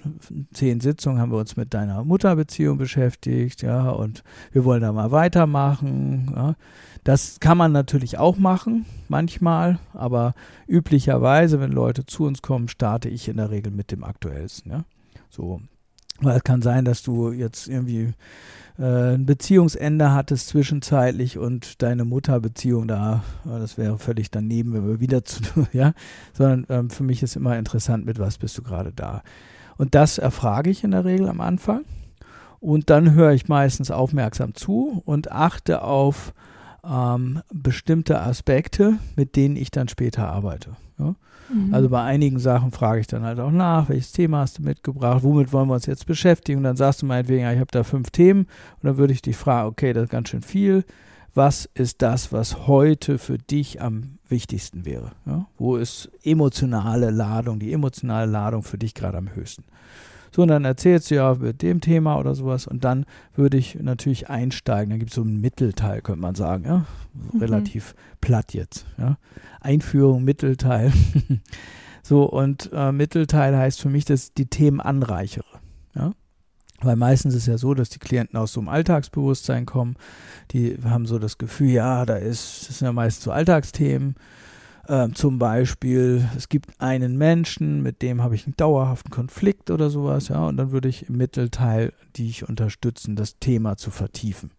zehn Sitzungen haben wir uns mit deiner Mutterbeziehung beschäftigt, ja, und wir wollen da mal weitermachen. Ja. Das kann man natürlich auch machen, manchmal, aber üblicherweise, wenn Leute zu uns kommen, starte ich in der Regel mit dem aktuellsten. Ja? So. Weil es kann sein, dass du jetzt irgendwie äh, ein Beziehungsende hattest zwischenzeitlich und deine Mutterbeziehung da, das wäre völlig daneben, wenn wir wieder zu, [laughs] ja, sondern ähm, für mich ist immer interessant, mit was bist du gerade da. Und das erfrage ich in der Regel am Anfang. Und dann höre ich meistens aufmerksam zu und achte auf ähm, bestimmte Aspekte, mit denen ich dann später arbeite. Ja? Mhm. Also bei einigen Sachen frage ich dann halt auch nach, welches Thema hast du mitgebracht, womit wollen wir uns jetzt beschäftigen? Und dann sagst du meinetwegen, ich habe da fünf Themen und dann würde ich dich fragen, okay, das ist ganz schön viel. Was ist das, was heute für dich am wichtigsten wäre? Ja? Wo ist emotionale Ladung, die emotionale Ladung für dich gerade am höchsten? So, und dann erzählst du ja mit dem Thema oder sowas und dann würde ich natürlich einsteigen. Dann gibt es so einen Mittelteil, könnte man sagen, ja. Mhm. Relativ platt jetzt, ja. Einführung, Mittelteil. [laughs] so, und äh, Mittelteil heißt für mich, dass ich die Themen anreichere, ja. Weil meistens ist es ja so, dass die Klienten aus so einem Alltagsbewusstsein kommen. Die haben so das Gefühl, ja, da ist, das sind ja meist so Alltagsthemen. Ähm, zum Beispiel, es gibt einen Menschen, mit dem habe ich einen dauerhaften Konflikt oder sowas, ja, und dann würde ich im Mittelteil dich unterstützen, das Thema zu vertiefen.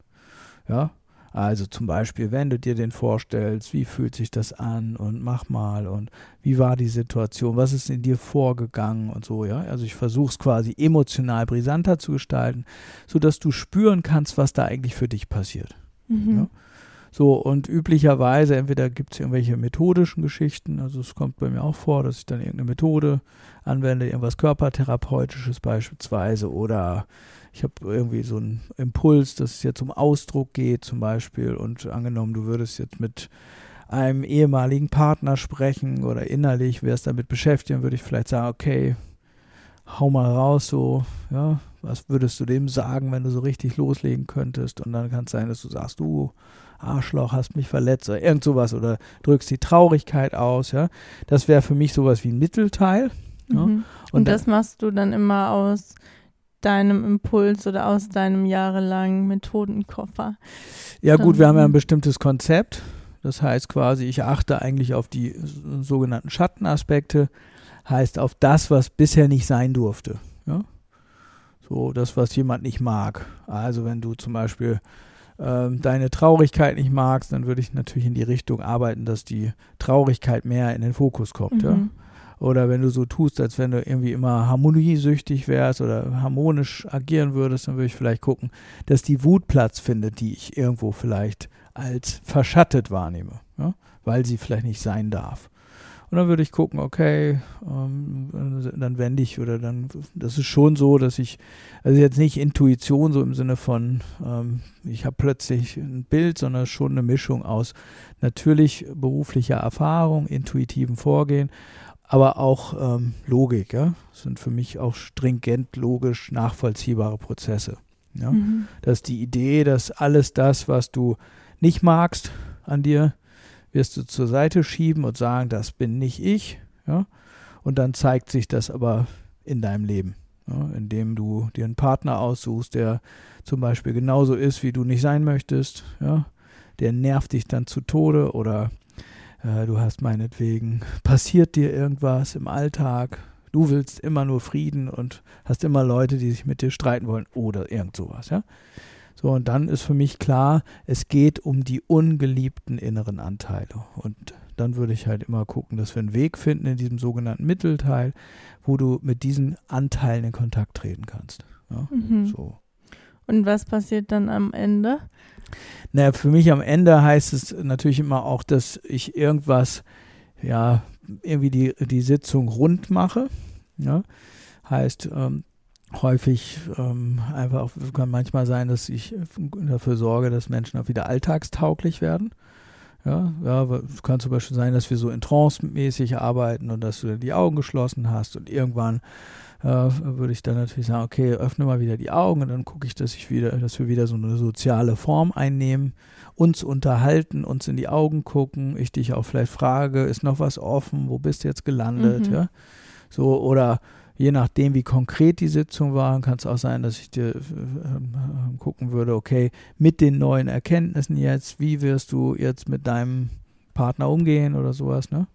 Ja, also zum Beispiel, wenn du dir den vorstellst, wie fühlt sich das an und mach mal und wie war die Situation, was ist in dir vorgegangen und so, ja. Also ich versuche es quasi emotional brisanter zu gestalten, sodass du spüren kannst, was da eigentlich für dich passiert. Mhm. Ja? So, und üblicherweise, entweder gibt es irgendwelche methodischen Geschichten, also es kommt bei mir auch vor, dass ich dann irgendeine Methode anwende, irgendwas Körpertherapeutisches beispielsweise, oder ich habe irgendwie so einen Impuls, dass es jetzt um Ausdruck geht zum Beispiel, und angenommen, du würdest jetzt mit einem ehemaligen Partner sprechen oder innerlich wärst damit beschäftigt, würde ich vielleicht sagen, okay, hau mal raus, so, ja, was würdest du dem sagen, wenn du so richtig loslegen könntest? Und dann kann es sein, dass du sagst, du Arschloch, hast mich verletzt oder irgend sowas oder drückst die Traurigkeit aus, ja. Das wäre für mich sowas wie ein Mittelteil. Ja? Mhm. Und, Und das machst du dann immer aus deinem Impuls oder aus deinem jahrelangen Methodenkoffer? Ja gut, wir haben ja ein bestimmtes Konzept. Das heißt quasi, ich achte eigentlich auf die sogenannten Schattenaspekte, heißt auf das, was bisher nicht sein durfte. Ja? So, das, was jemand nicht mag. Also wenn du zum Beispiel ähm, deine Traurigkeit nicht magst, dann würde ich natürlich in die Richtung arbeiten, dass die Traurigkeit mehr in den Fokus kommt, mhm. ja. Oder wenn du so tust, als wenn du irgendwie immer harmoniesüchtig wärst oder harmonisch agieren würdest, dann würde ich vielleicht gucken, dass die Wut Platz findet, die ich irgendwo vielleicht als verschattet wahrnehme, ja? weil sie vielleicht nicht sein darf. Und dann würde ich gucken, okay, ähm, dann wende ich oder dann, das ist schon so, dass ich, also jetzt nicht Intuition so im Sinne von, ähm, ich habe plötzlich ein Bild, sondern schon eine Mischung aus natürlich beruflicher Erfahrung, intuitiven Vorgehen, aber auch ähm, Logik, ja, das sind für mich auch stringent logisch nachvollziehbare Prozesse. Ja? Mhm. Das ist die Idee, dass alles das, was du nicht magst an dir, wirst du zur Seite schieben und sagen, das bin nicht ich. Ja? Und dann zeigt sich das aber in deinem Leben, ja? indem du dir einen Partner aussuchst, der zum Beispiel genauso ist, wie du nicht sein möchtest. Ja? Der nervt dich dann zu Tode oder äh, du hast meinetwegen, passiert dir irgendwas im Alltag, du willst immer nur Frieden und hast immer Leute, die sich mit dir streiten wollen oder irgend sowas, ja. So, und dann ist für mich klar, es geht um die ungeliebten inneren Anteile. Und dann würde ich halt immer gucken, dass wir einen Weg finden in diesem sogenannten Mittelteil, wo du mit diesen Anteilen in Kontakt treten kannst. Ja, mhm. so. Und was passiert dann am Ende? Naja, für mich am Ende heißt es natürlich immer auch, dass ich irgendwas, ja, irgendwie die, die Sitzung rund mache. Ja? Heißt, ähm, häufig ähm, einfach kann manchmal sein, dass ich dafür sorge, dass Menschen auch wieder alltagstauglich werden. Ja, ja, es kann zum Beispiel sein, dass wir so in Trance-mäßig arbeiten und dass du die Augen geschlossen hast und irgendwann äh, würde ich dann natürlich sagen, okay, öffne mal wieder die Augen und dann gucke ich, dass ich wieder, dass wir wieder so eine soziale Form einnehmen, uns unterhalten, uns in die Augen gucken, ich dich auch vielleicht frage, ist noch was offen, wo bist du jetzt gelandet, mhm. ja? So, oder je nachdem, wie konkret die Sitzung war, kann es auch sein, dass ich dir äh, äh, gucken würde, okay, mit den neuen Erkenntnissen jetzt, wie wirst du jetzt mit deinem Partner umgehen oder sowas, ne?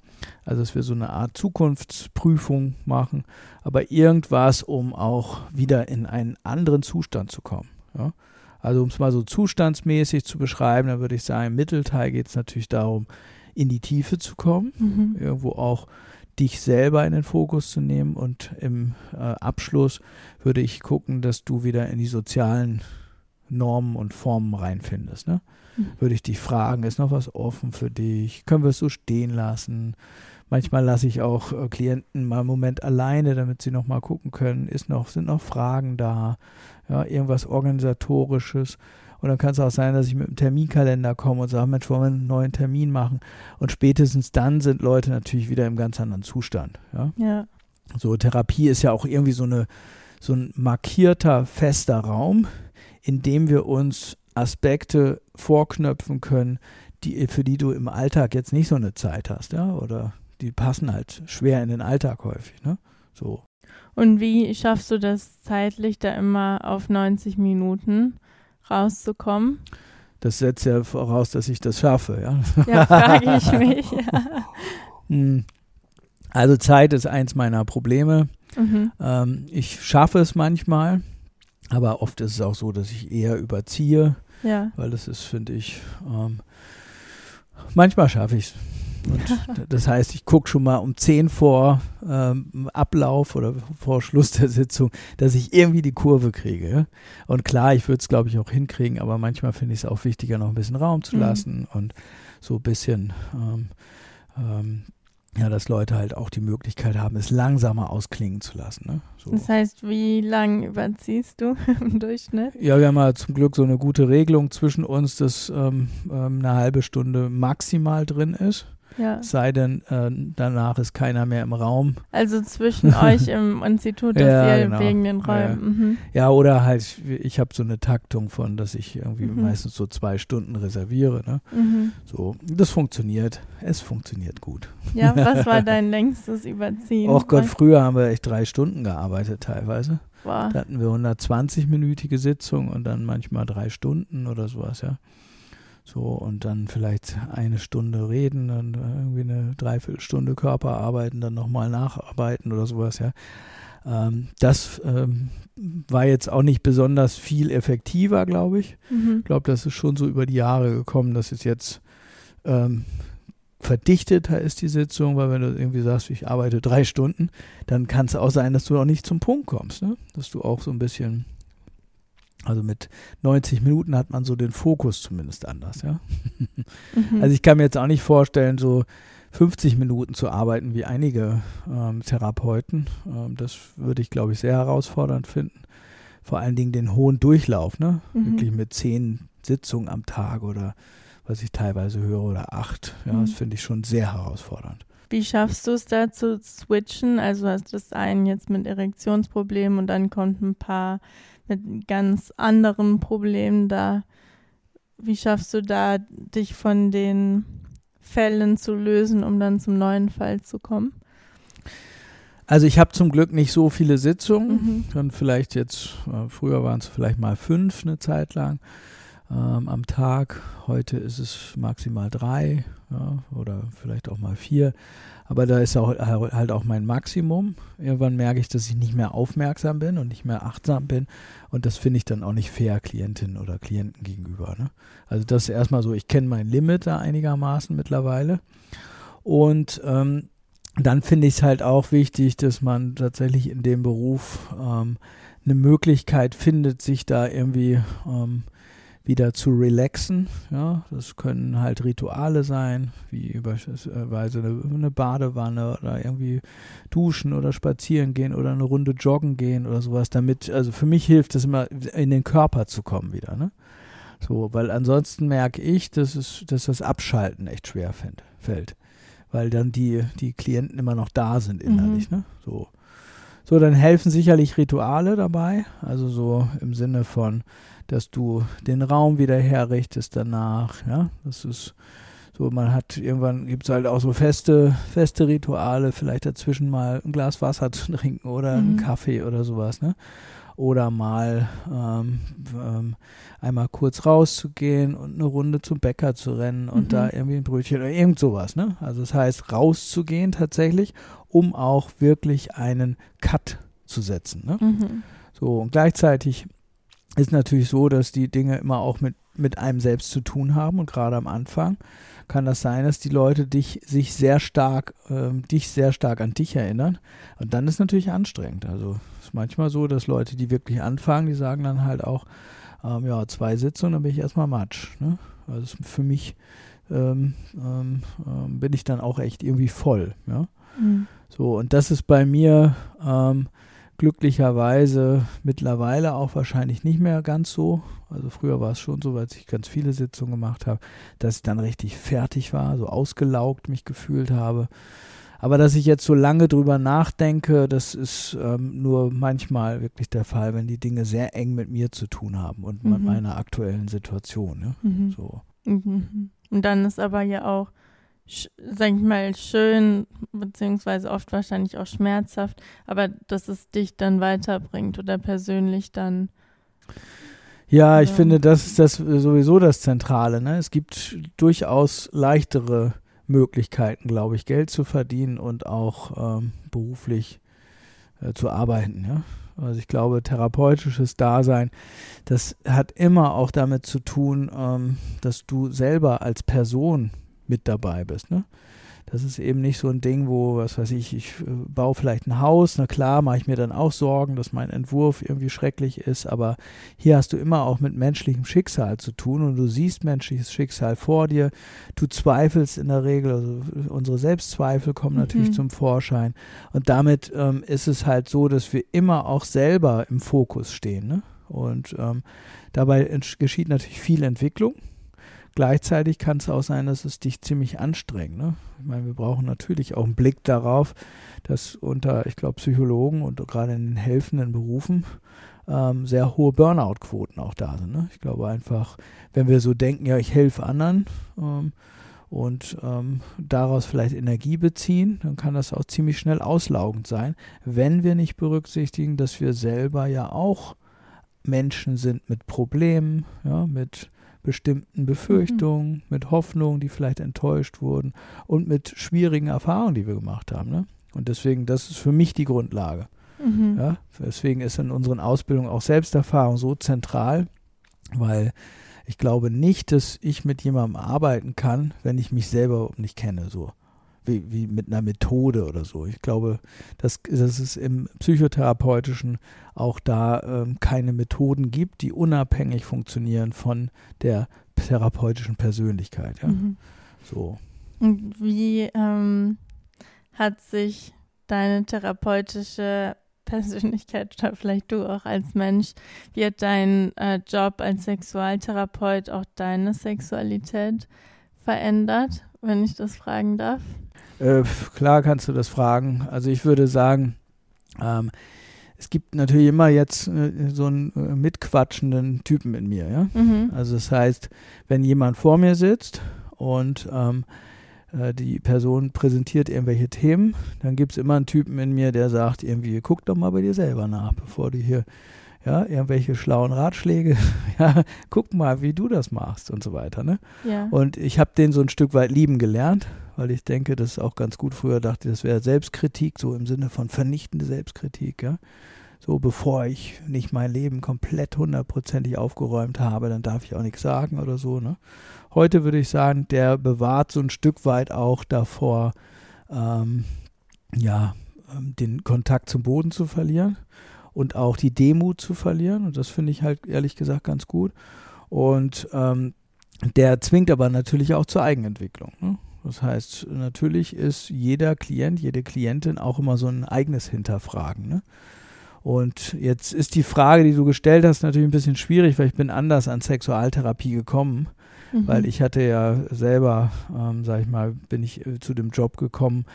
Also, dass wir so eine Art Zukunftsprüfung machen, aber irgendwas, um auch wieder in einen anderen Zustand zu kommen. Ja? Also, um es mal so zustandsmäßig zu beschreiben, dann würde ich sagen, im Mittelteil geht es natürlich darum, in die Tiefe zu kommen, mhm. irgendwo auch dich selber in den Fokus zu nehmen und im äh, Abschluss würde ich gucken, dass du wieder in die sozialen Normen und Formen reinfindest. Ne? Mhm. Würde ich dich fragen, ist noch was offen für dich? Können wir es so stehen lassen? Manchmal lasse ich auch äh, Klienten mal einen Moment alleine, damit sie noch mal gucken können, ist noch, sind noch Fragen da, ja, irgendwas Organisatorisches. Und dann kann es auch sein, dass ich mit einem Terminkalender komme und sage, Mensch, wollen wir einen neuen Termin machen? Und spätestens dann sind Leute natürlich wieder im ganz anderen Zustand. Ja. ja. So, Therapie ist ja auch irgendwie so eine, so ein markierter, fester Raum, in dem wir uns Aspekte vorknöpfen können, die, für die du im Alltag jetzt nicht so eine Zeit hast, ja, oder die passen halt schwer in den Alltag häufig, ne? So. Und wie schaffst du das zeitlich da immer auf 90 Minuten rauszukommen? Das setzt ja voraus, dass ich das schaffe, ja. Ja, frage ich mich. Ja. [laughs] Hm. Also Zeit ist eins meiner Probleme. Mhm. Ähm, ich schaffe es manchmal, aber oft ist es auch so, dass ich eher überziehe, ja. weil das ist, finde ich, ähm, manchmal schaffe ich es. Und [laughs] das heißt, ich gucke schon mal um 10 vor ähm, Ablauf oder vor Schluss der Sitzung, dass ich irgendwie die Kurve kriege. Und klar, ich würde es, glaube ich, auch hinkriegen, aber manchmal finde ich es auch wichtiger, noch ein bisschen Raum zu mhm. lassen mhm. und so ein bisschen ähm, ähm, ja, dass Leute halt auch die Möglichkeit haben, es langsamer ausklingen zu lassen. Ne? So. Das heißt, wie lang überziehst du [laughs] im Durchschnitt? Ja, wir haben ja zum Glück so eine gute Regelung zwischen uns, dass ähm, ähm eine halbe Stunde maximal drin ist. Ja. Sei denn, äh, danach ist keiner mehr im Raum. Also zwischen [laughs] euch im Institut, dass ja, ihr genau. wegen den Räumen. Ja, mhm. ja oder halt, ich habe so eine Taktung von, dass ich irgendwie mhm. meistens so zwei Stunden reserviere. Ne? Mhm. So, das funktioniert. Es funktioniert gut. Ja, was war [laughs] dein längstes Überziehen? Oh Gott, früher haben wir echt drei Stunden gearbeitet teilweise. Wow. Da hatten wir 120-minütige Sitzungen und dann manchmal drei Stunden oder sowas, ja. So, und dann vielleicht eine Stunde reden und irgendwie eine Dreiviertelstunde Körper arbeiten, dann nochmal nacharbeiten oder sowas, ja. Ähm, das ähm, war jetzt auch nicht besonders viel effektiver, glaube ich. Mhm. Ich glaube, das ist schon so über die Jahre gekommen, dass es jetzt ähm, verdichteter ist, die Sitzung, weil wenn du irgendwie sagst, ich arbeite drei Stunden, dann kann es auch sein, dass du auch nicht zum Punkt kommst, ne? dass du auch so ein bisschen also mit 90 Minuten hat man so den Fokus zumindest anders, ja. Mhm. Also ich kann mir jetzt auch nicht vorstellen, so 50 Minuten zu arbeiten wie einige ähm, Therapeuten. Ähm, das würde ich, glaube ich, sehr herausfordernd finden. Vor allen Dingen den hohen Durchlauf, ne? Mhm. Wirklich mit zehn Sitzungen am Tag oder was ich teilweise höre oder acht. Ja, mhm. das finde ich schon sehr herausfordernd. Wie schaffst du es da zu switchen? Also hast du das einen jetzt mit Erektionsproblemen und dann kommt ein paar mit ganz anderen Problemen da. Wie schaffst du da, dich von den Fällen zu lösen, um dann zum neuen Fall zu kommen? Also ich habe zum Glück nicht so viele Sitzungen, mhm. dann vielleicht jetzt, äh, früher waren es vielleicht mal fünf eine Zeit lang ähm, am Tag. Heute ist es maximal drei ja, oder vielleicht auch mal vier. Aber da ist auch halt auch mein Maximum. Irgendwann merke ich, dass ich nicht mehr aufmerksam bin und nicht mehr achtsam bin. Und das finde ich dann auch nicht fair Klientinnen oder Klienten gegenüber. Ne? Also das ist erstmal so, ich kenne mein Limit da einigermaßen mittlerweile. Und ähm, dann finde ich es halt auch wichtig, dass man tatsächlich in dem Beruf ähm, eine Möglichkeit findet, sich da irgendwie ähm, wieder zu relaxen. Ja, das können halt Rituale sein, wie beispielsweise eine, eine, Badewanne oder irgendwie duschen oder spazieren gehen oder eine Runde joggen gehen oder sowas, damit, also für mich hilft es immer, in den Körper zu kommen wieder, ne? So, weil ansonsten merke ich, dass es, dass das Abschalten echt schwer find, fällt. Weil dann die, die Klienten immer noch da sind innerlich, mhm. ne? So. So, dann helfen sicherlich Rituale dabei, also so im Sinne von, dass du den Raum wieder herrichtest danach. Ja, das ist so, man hat irgendwann gibt es halt auch so feste, feste Rituale, vielleicht dazwischen mal ein Glas Wasser [laughs] zu trinken oder mhm. einen Kaffee oder sowas, ne? oder mal ähm, ähm, einmal kurz rauszugehen und eine Runde zum Bäcker zu rennen und mhm. da irgendwie ein Brötchen oder irgend sowas. Ne? Also das heißt, rauszugehen tatsächlich, um auch wirklich einen Cut zu setzen. Ne? Mhm. So, und gleichzeitig ist natürlich so, dass die Dinge immer auch mit, mit einem selbst zu tun haben und gerade am Anfang kann das sein, dass die Leute dich sich sehr stark, äh, dich sehr stark an dich erinnern. Und dann ist natürlich anstrengend. Also es ist manchmal so, dass Leute, die wirklich anfangen, die sagen dann halt auch, ähm, ja, zwei Sitzungen, dann bin ich erstmal Matsch. Ne? Also für mich ähm, ähm, ähm, bin ich dann auch echt irgendwie voll. Ja? Mhm. So, und das ist bei mir ähm, glücklicherweise mittlerweile auch wahrscheinlich nicht mehr ganz so. Also früher war es schon so, weil ich ganz viele Sitzungen gemacht habe, dass ich dann richtig fertig war, so ausgelaugt mich gefühlt habe. Aber dass ich jetzt so lange drüber nachdenke, das ist ähm, nur manchmal wirklich der Fall, wenn die Dinge sehr eng mit mir zu tun haben und mhm. mit meiner aktuellen Situation. Ne? Mhm. So. Mhm. Und dann ist aber ja auch sag ich mal, schön, beziehungsweise oft wahrscheinlich auch schmerzhaft, aber dass es dich dann weiterbringt oder persönlich dann. Ja, ich finde, das ist das sowieso das Zentrale. Ne? Es gibt durchaus leichtere Möglichkeiten, glaube ich, Geld zu verdienen und auch ähm, beruflich äh, zu arbeiten. Ja? Also ich glaube, therapeutisches Dasein, das hat immer auch damit zu tun, ähm, dass du selber als Person mit dabei bist. Ne? Das ist eben nicht so ein Ding, wo, was weiß ich, ich äh, baue vielleicht ein Haus, na klar, mache ich mir dann auch Sorgen, dass mein Entwurf irgendwie schrecklich ist, aber hier hast du immer auch mit menschlichem Schicksal zu tun und du siehst menschliches Schicksal vor dir, du zweifelst in der Regel, also unsere Selbstzweifel kommen natürlich mhm. zum Vorschein und damit ähm, ist es halt so, dass wir immer auch selber im Fokus stehen. Ne? Und ähm, dabei geschieht natürlich viel Entwicklung Gleichzeitig kann es auch sein, dass es dich ziemlich anstrengt. Ne? Ich meine, wir brauchen natürlich auch einen Blick darauf, dass unter, ich glaube, Psychologen und gerade in den helfenden Berufen ähm, sehr hohe Burnout-Quoten auch da sind. Ne? Ich glaube einfach, wenn wir so denken, ja, ich helfe anderen ähm, und ähm, daraus vielleicht Energie beziehen, dann kann das auch ziemlich schnell auslaugend sein, wenn wir nicht berücksichtigen, dass wir selber ja auch Menschen sind mit Problemen, ja, mit bestimmten Befürchtungen, mhm. mit Hoffnungen, die vielleicht enttäuscht wurden und mit schwierigen Erfahrungen, die wir gemacht haben. Ne? Und deswegen, das ist für mich die Grundlage. Mhm. Ja? Deswegen ist in unseren Ausbildungen auch Selbsterfahrung so zentral, weil ich glaube nicht, dass ich mit jemandem arbeiten kann, wenn ich mich selber nicht kenne. So wie, wie mit einer Methode oder so. Ich glaube, dass, dass es im Psychotherapeutischen auch da ähm, keine Methoden gibt, die unabhängig funktionieren von der therapeutischen Persönlichkeit. Ja? Mhm. So. Und wie ähm, hat sich deine therapeutische Persönlichkeit oder vielleicht du auch als Mensch, wie hat dein äh, Job als Sexualtherapeut auch deine Sexualität verändert, wenn ich das fragen darf? Äh, klar kannst du das fragen. Also ich würde sagen, ähm, es gibt natürlich immer jetzt äh, so einen äh, mitquatschenden Typen in mir, ja. Mhm. Also das heißt, wenn jemand vor mir sitzt und ähm, äh, die Person präsentiert irgendwelche Themen, dann gibt es immer einen Typen in mir, der sagt irgendwie, guck doch mal bei dir selber nach, bevor du hier ja, irgendwelche schlauen Ratschläge, [laughs] ja, guck mal, wie du das machst und so weiter. Ne? Ja. Und ich habe den so ein Stück weit lieben gelernt, weil ich denke, das ist auch ganz gut. Früher dachte ich, das wäre Selbstkritik, so im Sinne von vernichtende Selbstkritik, ja. So, bevor ich nicht mein Leben komplett hundertprozentig aufgeräumt habe, dann darf ich auch nichts sagen oder so, ne? Heute würde ich sagen, der bewahrt so ein Stück weit auch davor, ähm, ja, ähm, den Kontakt zum Boden zu verlieren und auch die Demut zu verlieren. Und das finde ich halt ehrlich gesagt ganz gut. Und ähm, der zwingt aber natürlich auch zur Eigenentwicklung. Ne? Das heißt, natürlich ist jeder Klient, jede Klientin auch immer so ein eigenes Hinterfragen. Ne? Und jetzt ist die Frage, die du gestellt hast, natürlich ein bisschen schwierig, weil ich bin anders an Sexualtherapie gekommen, mhm. weil ich hatte ja selber, ähm, sag ich mal, bin ich äh, zu dem Job gekommen,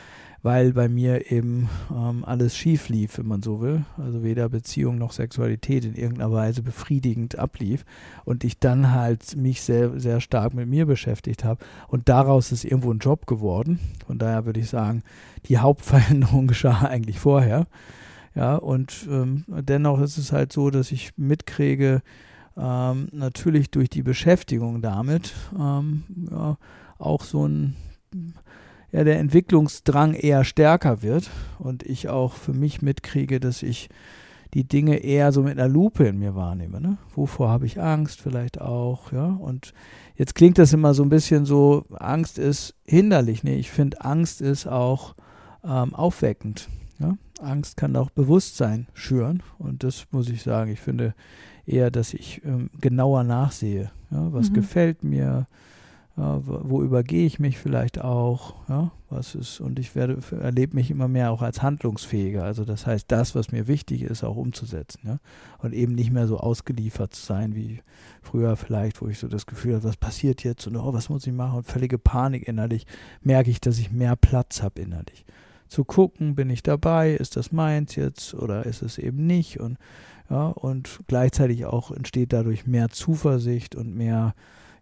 weil bei mir eben ähm, alles schief lief, wenn man so will. Also weder Beziehung noch Sexualität in irgendeiner Weise befriedigend ablief. Und ich dann halt mich sehr, sehr stark mit mir beschäftigt habe. Und daraus ist irgendwo ein Job geworden. Von daher würde ich sagen, die Hauptveränderung [laughs] geschah eigentlich vorher. Ja, und ähm, dennoch ist es halt so, dass ich mitkriege, ähm, natürlich durch die Beschäftigung damit ähm, ja, auch so ein ja, der Entwicklungsdrang eher stärker wird und ich auch für mich mitkriege, dass ich die Dinge eher so mit einer Lupe in mir wahrnehme. Ne? Wovor habe ich Angst vielleicht auch, ja? Und jetzt klingt das immer so ein bisschen so, Angst ist hinderlich. Nee, ich finde, Angst ist auch ähm, aufweckend. Ja? Angst kann auch Bewusstsein schüren. Und das muss ich sagen, ich finde eher, dass ich ähm, genauer nachsehe. Ja? Was mhm. gefällt mir? Ja, wo übergehe ich mich vielleicht auch? Ja, was ist, und ich werde, erlebe mich immer mehr auch als handlungsfähiger. Also das heißt, das, was mir wichtig ist, auch umzusetzen. Ja? Und eben nicht mehr so ausgeliefert zu sein wie früher vielleicht, wo ich so das Gefühl habe, was passiert jetzt und oh, was muss ich machen? Und völlige Panik innerlich, merke ich, dass ich mehr Platz habe innerlich. Zu gucken, bin ich dabei, ist das meins jetzt oder ist es eben nicht? Und ja, und gleichzeitig auch entsteht dadurch mehr Zuversicht und mehr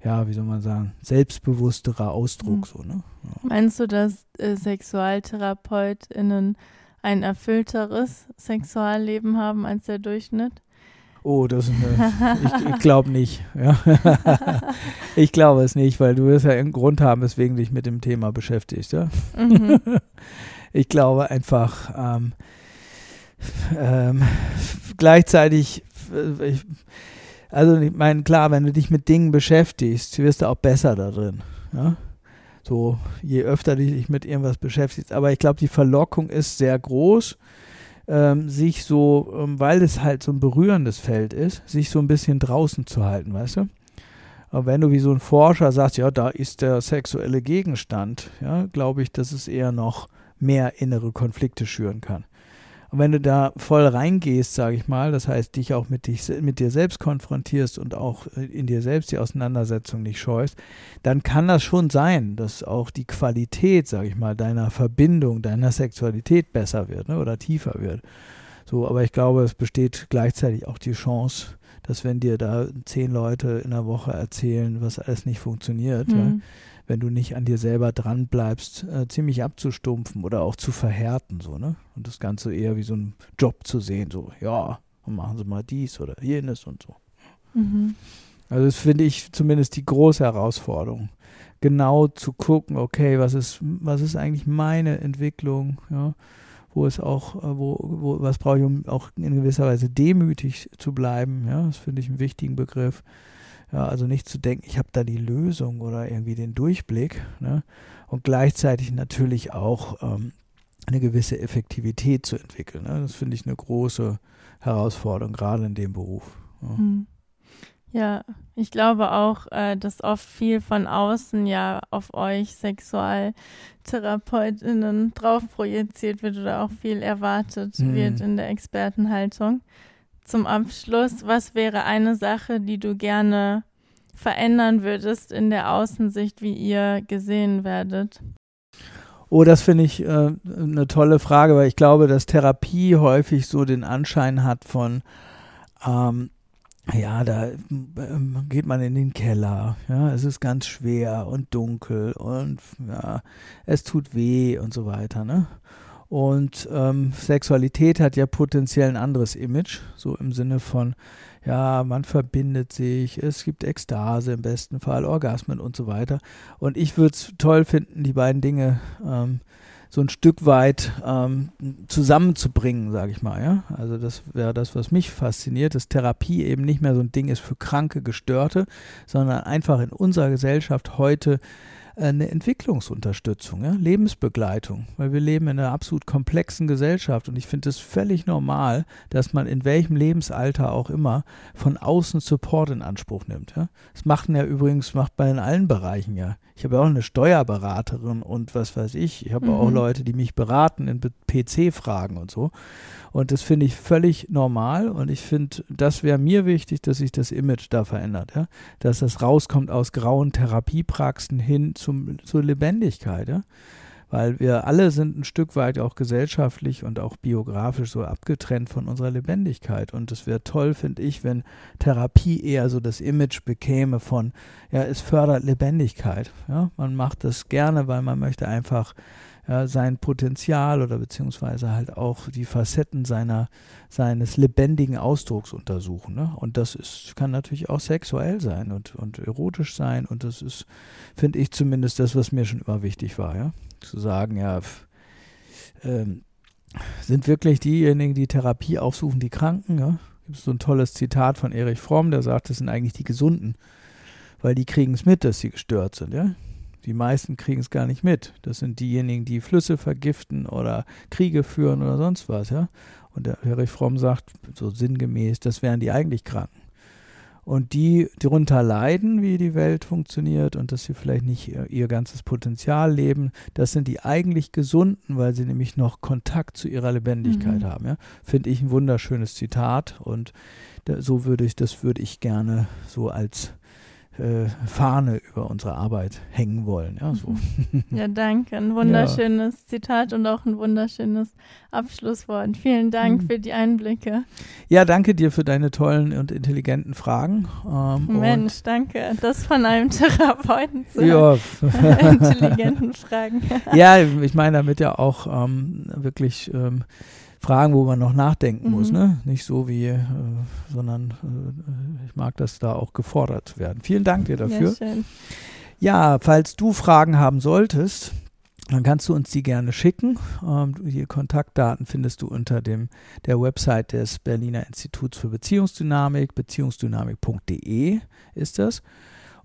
ja, wie soll man sagen, selbstbewussterer Ausdruck. Mhm. So, ne? Ja. Meinst du, dass äh, SexualtherapeutInnen ein erfüllteres Sexualleben haben als der Durchschnitt? Oh, das ist [laughs] eine, ich, ich glaube nicht. Ja. [laughs] ich glaube es nicht, weil du wirst ja einen Grund haben, weswegen dich mit dem Thema beschäftigst. Ja? Mhm. [laughs] Ich glaube einfach, ähm, ähm, gleichzeitig, äh, ich, also ich meine, klar, wenn du dich mit Dingen beschäftigst, wirst du auch besser da drin. Ja? So, je öfter du dich mit irgendwas beschäftigst. Aber ich glaube, die Verlockung ist sehr groß, ähm, sich so, ähm, weil es halt so ein berührendes Feld ist, sich so ein bisschen draußen zu halten, weißt du? Aber wenn du wie so ein Forscher sagst, ja, da ist der sexuelle Gegenstand, ja, glaube ich, dass es eher noch mehr innere Konflikte schüren kann. Und wenn du da voll reingehst, sage ich mal, das heißt, dich auch mit, dich, mit dir selbst konfrontierst und auch äh, in dir selbst die Auseinandersetzung nicht scheust, dann kann das schon sein, dass auch die Qualität, sage ich mal, deiner Verbindung, deiner Sexualität besser wird ne, oder tiefer wird. So, aber ich glaube, es besteht gleichzeitig auch die Chance, dass wenn dir da zehn Leute in der Woche erzählen, was alles nicht funktioniert, mhm. ja, wenn du nicht an dir selber dran bleibst, äh, ziemlich abzustumpfen oder auch zu verhärten, so, ne? Und das Ganze eher wie so ein Job zu sehen, so, ja, machen Sie mal dies oder jenes und so. Mhm. Also das finde ich zumindest die große Herausforderung. Genau zu gucken, okay, was ist, was ist eigentlich meine Entwicklung, ja? wo es auch, äh, wo, wo, was brauche ich, um auch in gewisser Weise demütig zu bleiben, ja, das finde ich einen wichtigen Begriff. Ja, also nicht zu denken, ich habe da die Lösung oder irgendwie den Durchblick. Ne? Und gleichzeitig natürlich auch ähm, eine gewisse Effektivität zu entwickeln. Ne? Das finde ich eine große Herausforderung, gerade in dem Beruf. Ja. Hm. Ja, ich glaube auch, äh, dass oft viel von außen ja auf euch SexualtherapeutInnen drauf projiziert wird oder auch viel erwartet mhm. wird in der Expertenhaltung zum Abschluss, was wäre eine Sache, die du gerne verändern würdest in der Außensicht, wie ihr gesehen werdet? Oh, das finde ich äh, eine tolle Frage, weil ich glaube, dass Therapie häufig so den Anschein hat von, ähm, ja, da ähm, geht man in den Keller, ja, es ist ganz schwer und dunkel und ja, es tut weh und so weiter, ne? Und ähm, Sexualität hat ja potenziell ein anderes Image, so im Sinne von, ja, man verbindet sich, es gibt Ekstase im besten Fall, Orgasmen und so weiter. Und ich würde es toll finden, die beiden Dinge ähm, so ein Stück weit ähm, zusammenzubringen, sage ich mal. Ja? Also das wäre das, was mich fasziniert, dass Therapie eben nicht mehr so ein Ding ist für kranke, gestörte, sondern einfach in unserer Gesellschaft heute eine Entwicklungsunterstützung, ja? Lebensbegleitung, weil wir leben in einer absolut komplexen Gesellschaft und ich finde es völlig normal, dass man in welchem Lebensalter auch immer von außen Support in Anspruch nimmt. Ja? Das macht ja übrigens macht man in allen Bereichen ja. Ich habe ja auch eine Steuerberaterin und was weiß ich. Ich habe mhm. auch Leute, die mich beraten in PC-Fragen und so. Und das finde ich völlig normal und ich finde, das wäre mir wichtig, dass sich das Image da verändert, ja? dass das rauskommt aus grauen Therapiepraxen hin zum, zur Lebendigkeit. Ja? weil wir alle sind ein Stück weit auch gesellschaftlich und auch biografisch so abgetrennt von unserer Lebendigkeit. Und es wäre toll, finde ich, wenn Therapie eher so das Image bekäme von, ja, es fördert Lebendigkeit. Ja? Man macht das gerne, weil man möchte einfach ja, sein Potenzial oder beziehungsweise halt auch die Facetten seiner, seines lebendigen Ausdrucks untersuchen. Ne? Und das ist, kann natürlich auch sexuell sein und, und erotisch sein. Und das ist, finde ich zumindest das, was mir schon immer wichtig war, ja. Zu sagen, ja, ähm, sind wirklich diejenigen, die Therapie aufsuchen, die Kranken, ja. Gibt es so ein tolles Zitat von Erich Fromm, der sagt, das sind eigentlich die Gesunden, weil die kriegen es mit, dass sie gestört sind, ja. Die meisten kriegen es gar nicht mit. Das sind diejenigen, die Flüsse vergiften oder Kriege führen oder sonst was, ja. Und der Erich Fromm sagt so sinngemäß, das wären die eigentlich Kranken. Und die darunter leiden, wie die Welt funktioniert und dass sie vielleicht nicht ihr, ihr, ganzes Potenzial leben, das sind die eigentlich Gesunden, weil sie nämlich noch Kontakt zu ihrer Lebendigkeit mhm. haben. Ja? Finde ich ein wunderschönes Zitat und da, so würde ich, das würde ich gerne so als äh, Fahne über unsere Arbeit hängen wollen. Ja, so. [laughs] ja danke. Ein wunderschönes ja. Zitat und auch ein wunderschönes Abschlusswort. Vielen Dank mhm. für die Einblicke. Ja, danke dir für deine tollen und intelligenten Fragen. Ähm, Mensch, danke. Das von einem [laughs] Therapeuten zu ja. [laughs] intelligenten Fragen. ja, ich meine damit ja auch ähm, wirklich ähm, Fragen, wo man noch nachdenken mhm. muss, ne? Nicht so wie, äh, sondern äh, ich mag das da auch gefordert werden. Vielen Dank dir dafür. Ja, ja, falls du Fragen haben solltest, dann kannst du uns die gerne schicken. Ähm, die Kontaktdaten findest du unter dem, der Website des Berliner Instituts für Beziehungsdynamik, beziehungsdynamik.de ist das.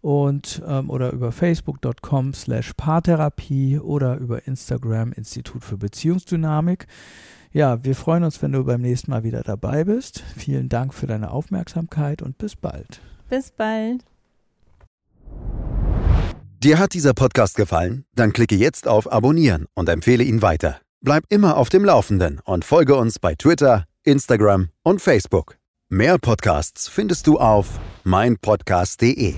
Und ähm, oder über facebook.com slash Paartherapie oder über Instagram Institut für Beziehungsdynamik. Ja, wir freuen uns, wenn du beim nächsten Mal wieder dabei bist. Vielen Dank für deine Aufmerksamkeit und bis bald. Bis bald. Dir hat dieser Podcast gefallen? Dann klicke jetzt auf Abonnieren und empfehle ihn weiter. Bleib immer auf dem Laufenden und folge uns bei Twitter, Instagram und Facebook. Mehr Podcasts findest du auf meinpodcast.de.